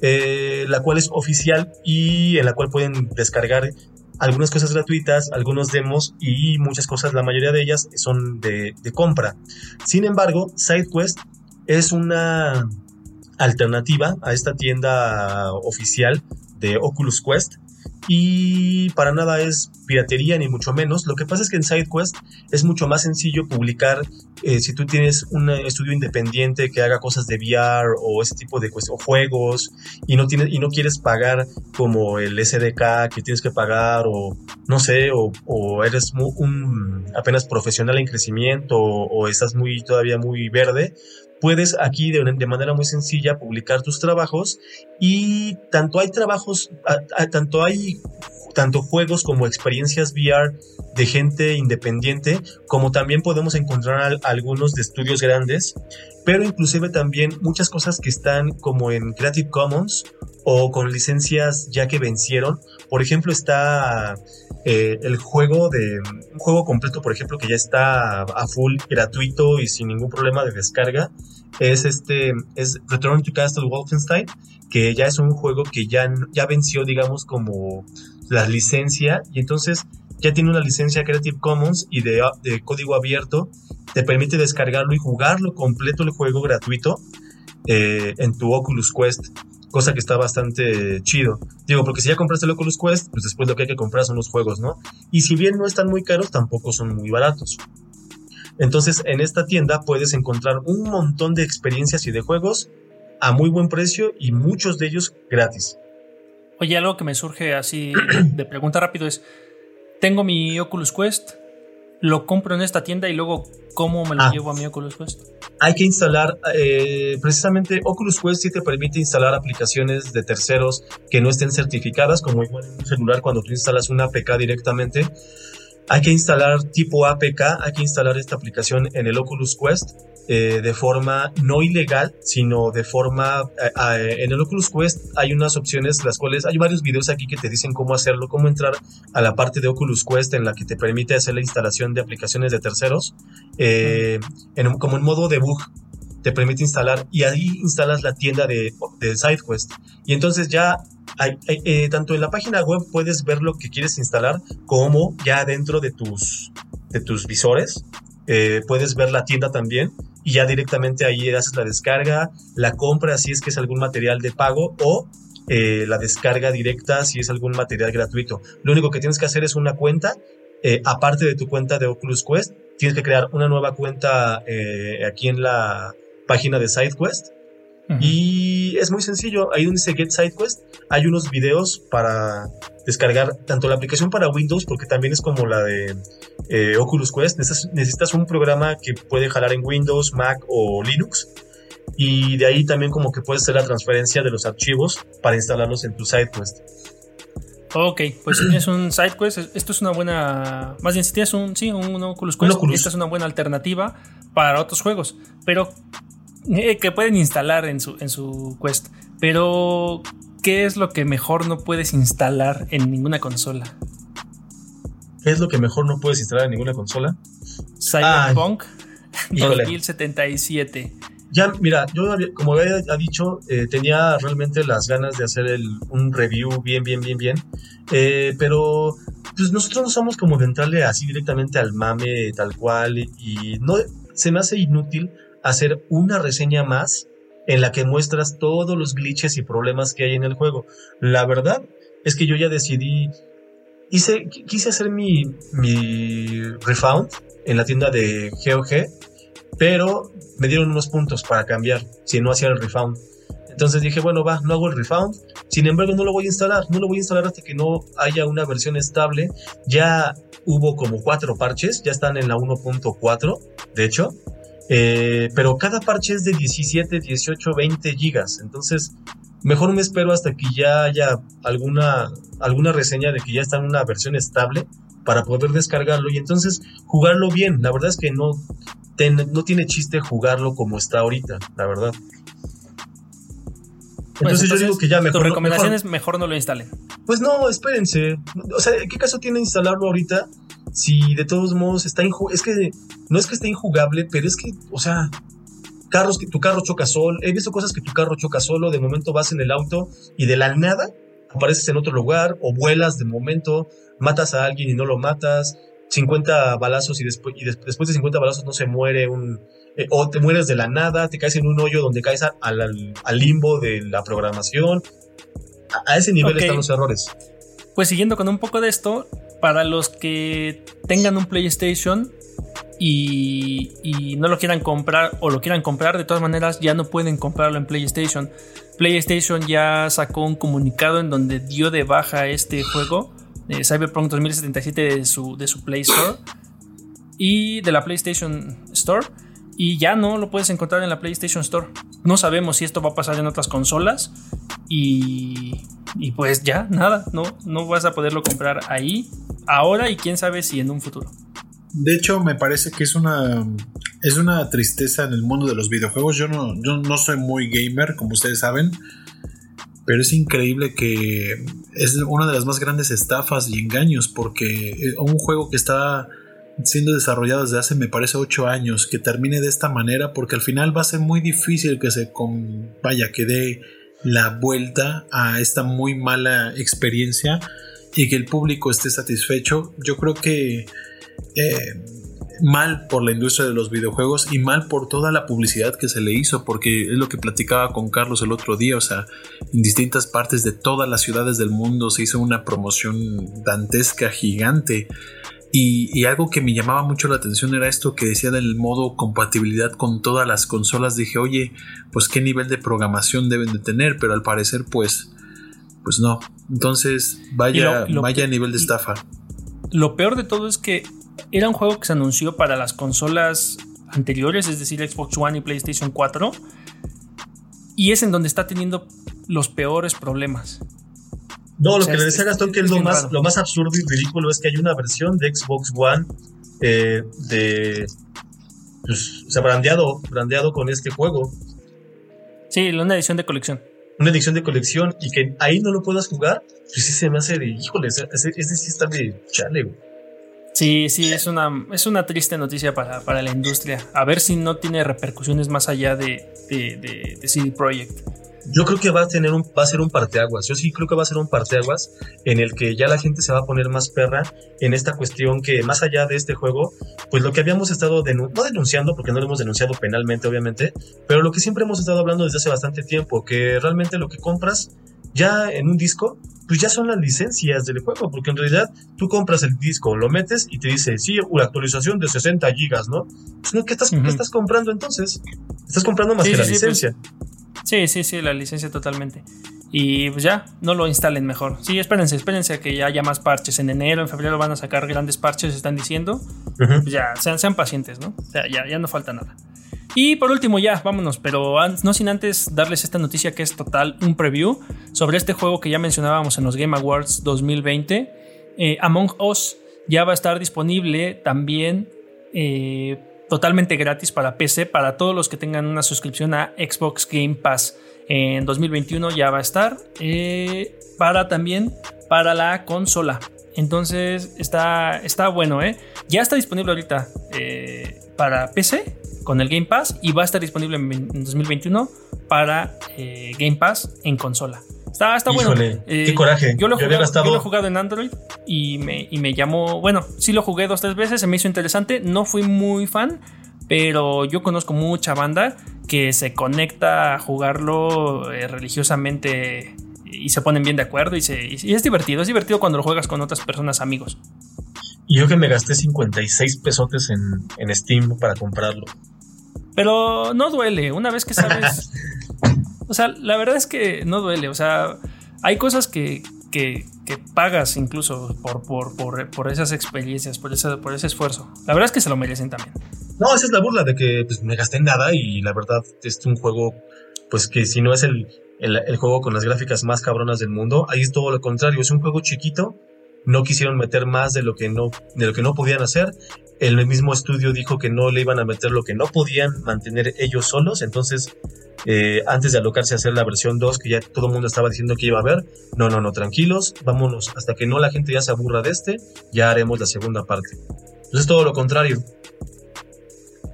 la cual es oficial y en la cual pueden descargar algunas cosas gratuitas, algunos demos y muchas cosas, la mayoría de ellas son de, compra. Sin embargo, SideQuest es una alternativa a esta tienda oficial de Oculus Quest y para nada es piratería ni mucho menos. Lo que pasa es que en SideQuest es mucho más sencillo publicar eh, si tú tienes un estudio independiente que haga cosas de VR o ese tipo de juegos y no tienes y no quieres pagar como el SDK que tienes que pagar o no sé o, eres un apenas profesional en crecimiento o, estás muy todavía muy verde puedes aquí de, manera muy sencilla publicar tus trabajos y tanto hay trabajos, tanto hay tanto juegos como experiencias VR de gente independiente, como también podemos encontrar algunos de estudios grandes, pero inclusive también muchas cosas que están como en Creative Commons o con licencias ya que vencieron. Por ejemplo, está eh, el juego de un juego completo, por ejemplo, que ya está a full gratuito y sin ningún problema de descarga. Es este, es Return to Castle Wolfenstein, que ya es un juego que ya, ya venció, digamos, como la licencia y entonces ya tiene una licencia Creative Commons y de, de, código abierto, te permite descargarlo y jugarlo completo el juego gratuito eh, en tu Oculus Quest cosa que está bastante chido. Digo, porque si ya compraste el Oculus Quest, pues después lo que hay que comprar son los juegos, ¿no? Y si bien no están muy caros, tampoco son muy baratos. Entonces, en esta tienda puedes encontrar un montón de experiencias y de juegos a muy buen precio y muchos de ellos gratis. Oye, algo que me surge así de pregunta rápido es, tengo mi Oculus Quest, lo compro en esta tienda y luego, ¿cómo me lo ah. llevo a mi Oculus Quest? Hay que instalar, eh, precisamente Oculus Quest sí te permite instalar aplicaciones de terceros que no estén certificadas, como igual en un celular cuando tú instalas una APK directamente. Hay que instalar tipo APK, hay que instalar esta aplicación en el Oculus Quest eh, de forma no ilegal, sino de forma... en el Oculus Quest hay unas opciones, las cuales hay varios videos aquí que te dicen cómo hacerlo, cómo entrar a la parte de Oculus Quest en la que te permite hacer la instalación de aplicaciones de terceros, en, como en modo debug te permite instalar y ahí instalas la tienda de, de SideQuest. Y entonces ya eh, tanto en la página web puedes ver lo que quieres instalar como ya dentro de tus, de tus visores. Eh, puedes ver la tienda también y ya directamente ahí haces la descarga, la compra si es que es algún material de pago o eh, la descarga directa si es algún material gratuito. Lo único que tienes que hacer es una cuenta, aparte de tu cuenta de Oculus Quest, tienes que crear una nueva cuenta aquí en la página de SideQuest y es muy sencillo, ahí donde dice Get SideQuest, hay unos videos para descargar tanto la aplicación para Windows, porque también es como la de eh, Oculus Quest, necesitas, un programa que puede jalar en Windows, Mac o Linux, y de ahí también como que puedes hacer la transferencia de los archivos para instalarlos en tu SideQuest. Ok, pues si tienes un SideQuest, esto es una buena. Más bien, si tienes un, sí, un Oculus Quest, esta es una buena alternativa para otros juegos. Pero eh, que pueden instalar en su, en su Quest. Pero, ¿qué es lo que mejor no puedes instalar en ninguna consola? ¿Qué es lo que mejor no puedes instalar en ninguna consola? Cyberpunk 2077. Ya, mira, yo como había dicho, eh, tenía realmente las ganas de hacer el, un review bien, bien, bien, bien. Eh, pero pues nosotros no somos como de entrarle así directamente al mame tal cual y no se me hace inútil hacer una reseña más en la que muestras todos los glitches y problemas que hay en el juego. La verdad es que yo ya decidí, hice, quise hacer mi, mi refound en la tienda de GOG, pero me dieron unos puntos para cambiar si no hacía el refound. Entonces dije, bueno, va, no hago el refound. Sin embargo, no lo voy a instalar. No lo voy a instalar hasta que no haya una versión estable. Ya hubo como cuatro parches, ya están en la 1.4, de hecho. Eh, pero cada parche es de 17, 18, 20 gigas. Entonces, mejor me espero hasta que ya haya alguna, alguna reseña de que ya está en una versión estable para poder descargarlo y entonces jugarlo bien. La verdad es que no, no tiene chiste jugarlo como está ahorita, la verdad. Pues entonces, yo digo que ya mejor. Tu recomendación es mejor no lo instalen. Pues no, espérense. O sea, ¿qué caso tiene instalarlo ahorita si de todos modos está injugable, es que no es que esté injugable, pero es que, o sea, carros que tu carro choca solo, he visto cosas que tu carro choca solo, de momento vas en el auto y de la nada apareces en otro lugar o vuelas de momento, matas a alguien y no lo matas, 50 balazos y después, y después de 50 balazos no se muere un... Eh, o te mueres de la nada, te caes en un hoyo donde caes al, limbo de la programación. A, ese nivel están los errores. Pues siguiendo con un poco de esto, para los que tengan un PlayStation y, no lo quieran comprar o lo quieran comprar, de todas maneras ya no pueden comprarlo en PlayStation. PlayStation ya sacó un comunicado en donde dio de baja este juego, Cyberpunk 2077 de su, de su Play Store y de la PlayStation Store. Y ya no lo puedes encontrar en la PlayStation Store. No sabemos si esto va a pasar en otras consolas. Y, y pues ya, nada, no, no vas a poderlo comprar ahí ahora y quién sabe si en un futuro. De hecho, me parece que es una, es una tristeza en el mundo de los videojuegos. Yo no, yo no soy muy gamer, como ustedes saben, pero es increíble que es una de las más grandes estafas y engaños, porque un juego que está siendo desarrollado desde hace, me parece, 8 años, que termine de esta manera, porque al final va a ser muy difícil que se, vaya, que dé la vuelta a esta muy mala experiencia y que el público esté satisfecho, yo creo que eh, mal por la industria de los videojuegos y mal por toda la publicidad que se le hizo, porque es lo que platicaba con Carlos el otro día, o sea, en distintas partes de todas las ciudades del mundo se hizo una promoción dantesca, gigante. Y, y, algo que me llamaba mucho la atención era esto que decía del modo compatibilidad con todas las consolas. Dije, oye, pues qué nivel de programación deben de tener, pero al parecer pues pues no. Entonces, vaya, vaya a nivel de estafa. Lo peor de todo es que era un juego que se anunció para las consolas anteriores, es decir, Xbox One y PlayStation 4. Y es en donde está teniendo los peores problemas. No, lo que le decía Gastón que es, lo, más, lo más absurdo y ridículo es que hay una versión de Xbox One eh, de pues, o sea, brandeado, brandeado con este juego. Sí, una edición de colección. Una edición de colección y que ahí no lo puedas jugar, pues sí se me hace de, híjole, ese, ese sí está de chale, güey. Sí, sí, es una, es una triste noticia para, para, la industria. A ver si no tiene repercusiones más allá de, de, de, CD Projekt. Yo creo que va a tener un, va a ser un parteaguas. Yo sí creo que va a ser un parteaguas en el que ya la gente se va a poner más perra en esta cuestión que más allá de este juego, pues lo que habíamos estado no denunciando, porque no lo hemos denunciado penalmente, obviamente, pero lo que siempre hemos estado hablando desde hace bastante tiempo, que realmente lo que compras ya en un disco pues ya son las licencias del juego, porque en realidad tú compras el disco, lo metes y te dice, sí, una actualización de 60 gigas, ¿no? Pues, ¿qué, estás, estás comprando entonces? Estás comprando más que la pues, licencia. sí, sí, sí, la licencia totalmente. Y pues ya, no lo instalen mejor. Sí, espérense, espérense a que ya haya más parches. En enero, en febrero van a sacar grandes parches, están diciendo. Pues ya, sean, sean pacientes, ¿no? O sea, ya, ya no falta nada. Y por último, ya, vámonos, pero no sin antes darles esta noticia que es total un preview sobre este juego que ya mencionábamos en los Game Awards 2020. Eh, Among Us ya va a estar disponible también eh, totalmente gratis para PC, para todos los que tengan una suscripción a Xbox Game Pass. En 2021 ya va a estar eh, para también para la consola. Entonces está, está bueno, ¿eh? Ya está disponible ahorita para PC con el Game Pass y va a estar disponible en, 2021 para eh, Game Pass en consola. Está, está bueno. qué eh, coraje. Yo lo, he jugado, jugado en Android y me, y me llamó. Bueno, sí lo jugué dos tres veces, se me hizo interesante. No fui muy fan, pero yo conozco mucha banda que se conecta a jugarlo eh, religiosamente y se ponen bien de acuerdo y, se, y es divertido. Es divertido cuando lo juegas con otras personas amigos. Y yo que me gasté 56 pesotes en, en Steam para comprarlo. Pero no duele, una vez que sabes. o sea, la verdad es que no duele. O sea, hay cosas que, que, pagas incluso por, por, por, esas experiencias, por ese, por ese esfuerzo. La verdad es que se lo merecen también. No, esa es la burla de que pues, me gasté en nada y la verdad es un juego, pues que si no es el, el, el juego con las gráficas más cabronas del mundo, ahí es todo lo contrario. Es un juego chiquito no quisieron meter más de lo que no, de lo que no podían hacer. El mismo estudio dijo que no le iban a meter lo que no podían mantener ellos solos. Entonces, eh, antes de alocarse a hacer la versión 2, que ya todo el mundo estaba diciendo que iba a haber, no, no, no, tranquilos, vámonos, hasta que no la gente ya se aburra de este, ya haremos la segunda parte. Entonces, es todo lo contrario.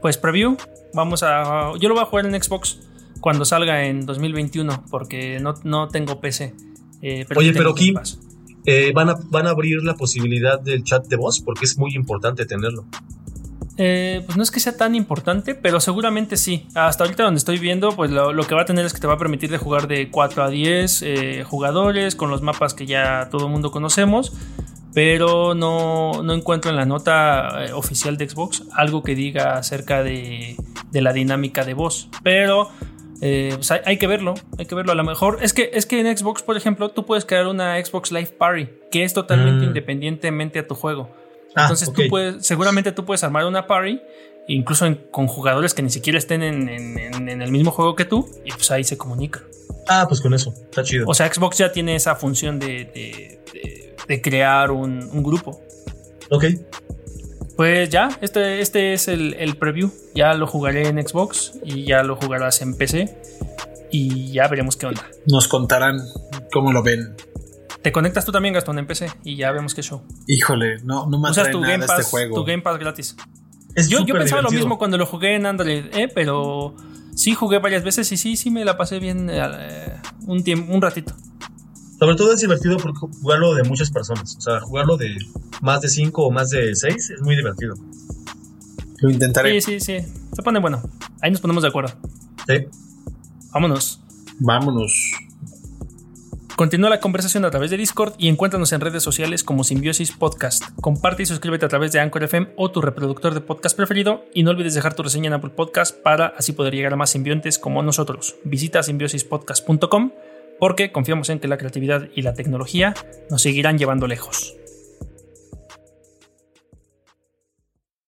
Pues preview, vamos a. Yo lo voy a jugar en Xbox cuando salga en 2021, porque no, no tengo PC. Eh, Oye, pero Kim, eh, van, a, van a abrir la posibilidad del chat de voz porque es muy importante tenerlo. Eh, pues no es que sea tan importante, pero seguramente sí. Hasta ahorita donde estoy viendo, pues lo, que va a tener es que te va a permitir de jugar de 4 a 10 eh, jugadores con los mapas que ya todo el mundo conocemos. Pero no, no, encuentro en la nota oficial de Xbox algo que diga acerca de, de la dinámica de voz. Pero eh, pues hay, que verlo, hay que verlo. A lo mejor es que, es que en Xbox, por ejemplo, tú puedes crear una Xbox Live Party que es totalmente mm. independientemente a tu juego. Ah, Entonces tú puedes, seguramente tú puedes armar una party, incluso con jugadores que ni siquiera estén en, el mismo juego que tú, y pues ahí se comunican. Ah, pues con eso, está chido. O sea, Xbox ya tiene esa función de, de, crear un, un grupo. Ok. Pues ya, este, este es el, preview. Ya lo jugaré en Xbox y ya lo jugarás en PC. Y ya veremos qué onda. Nos contarán cómo lo ven. Te conectas tú también, Gastón, en PC y ya vemos qué show. Híjole, no, no me Usas tu Game este Pass, Tu Game Pass gratis. yo, yo pensaba lo mismo cuando lo jugué en Android, ¿eh? pero sí jugué varias veces y sí, sí me la pasé bien eh, un, tiempo, un ratito. Sobre todo es divertido porque jugarlo de muchas personas. O sea, jugarlo de más de 5 o más de 6 es muy divertido. Lo intentaré. Sí, sí, sí. Se pone bueno. Ahí nos ponemos de acuerdo. Sí. Vámonos. Vámonos. Continúa la conversación a través de Discord y encuéntranos en redes sociales como Simbiosis Podcast. Comparte y suscríbete a través de Anchor FM o tu reproductor de podcast preferido y no olvides dejar tu reseña en Apple Podcast para así poder llegar a más simbiontes como nosotros. Visita simbiosispodcast.com porque confiamos en que la creatividad y la tecnología nos seguirán llevando lejos.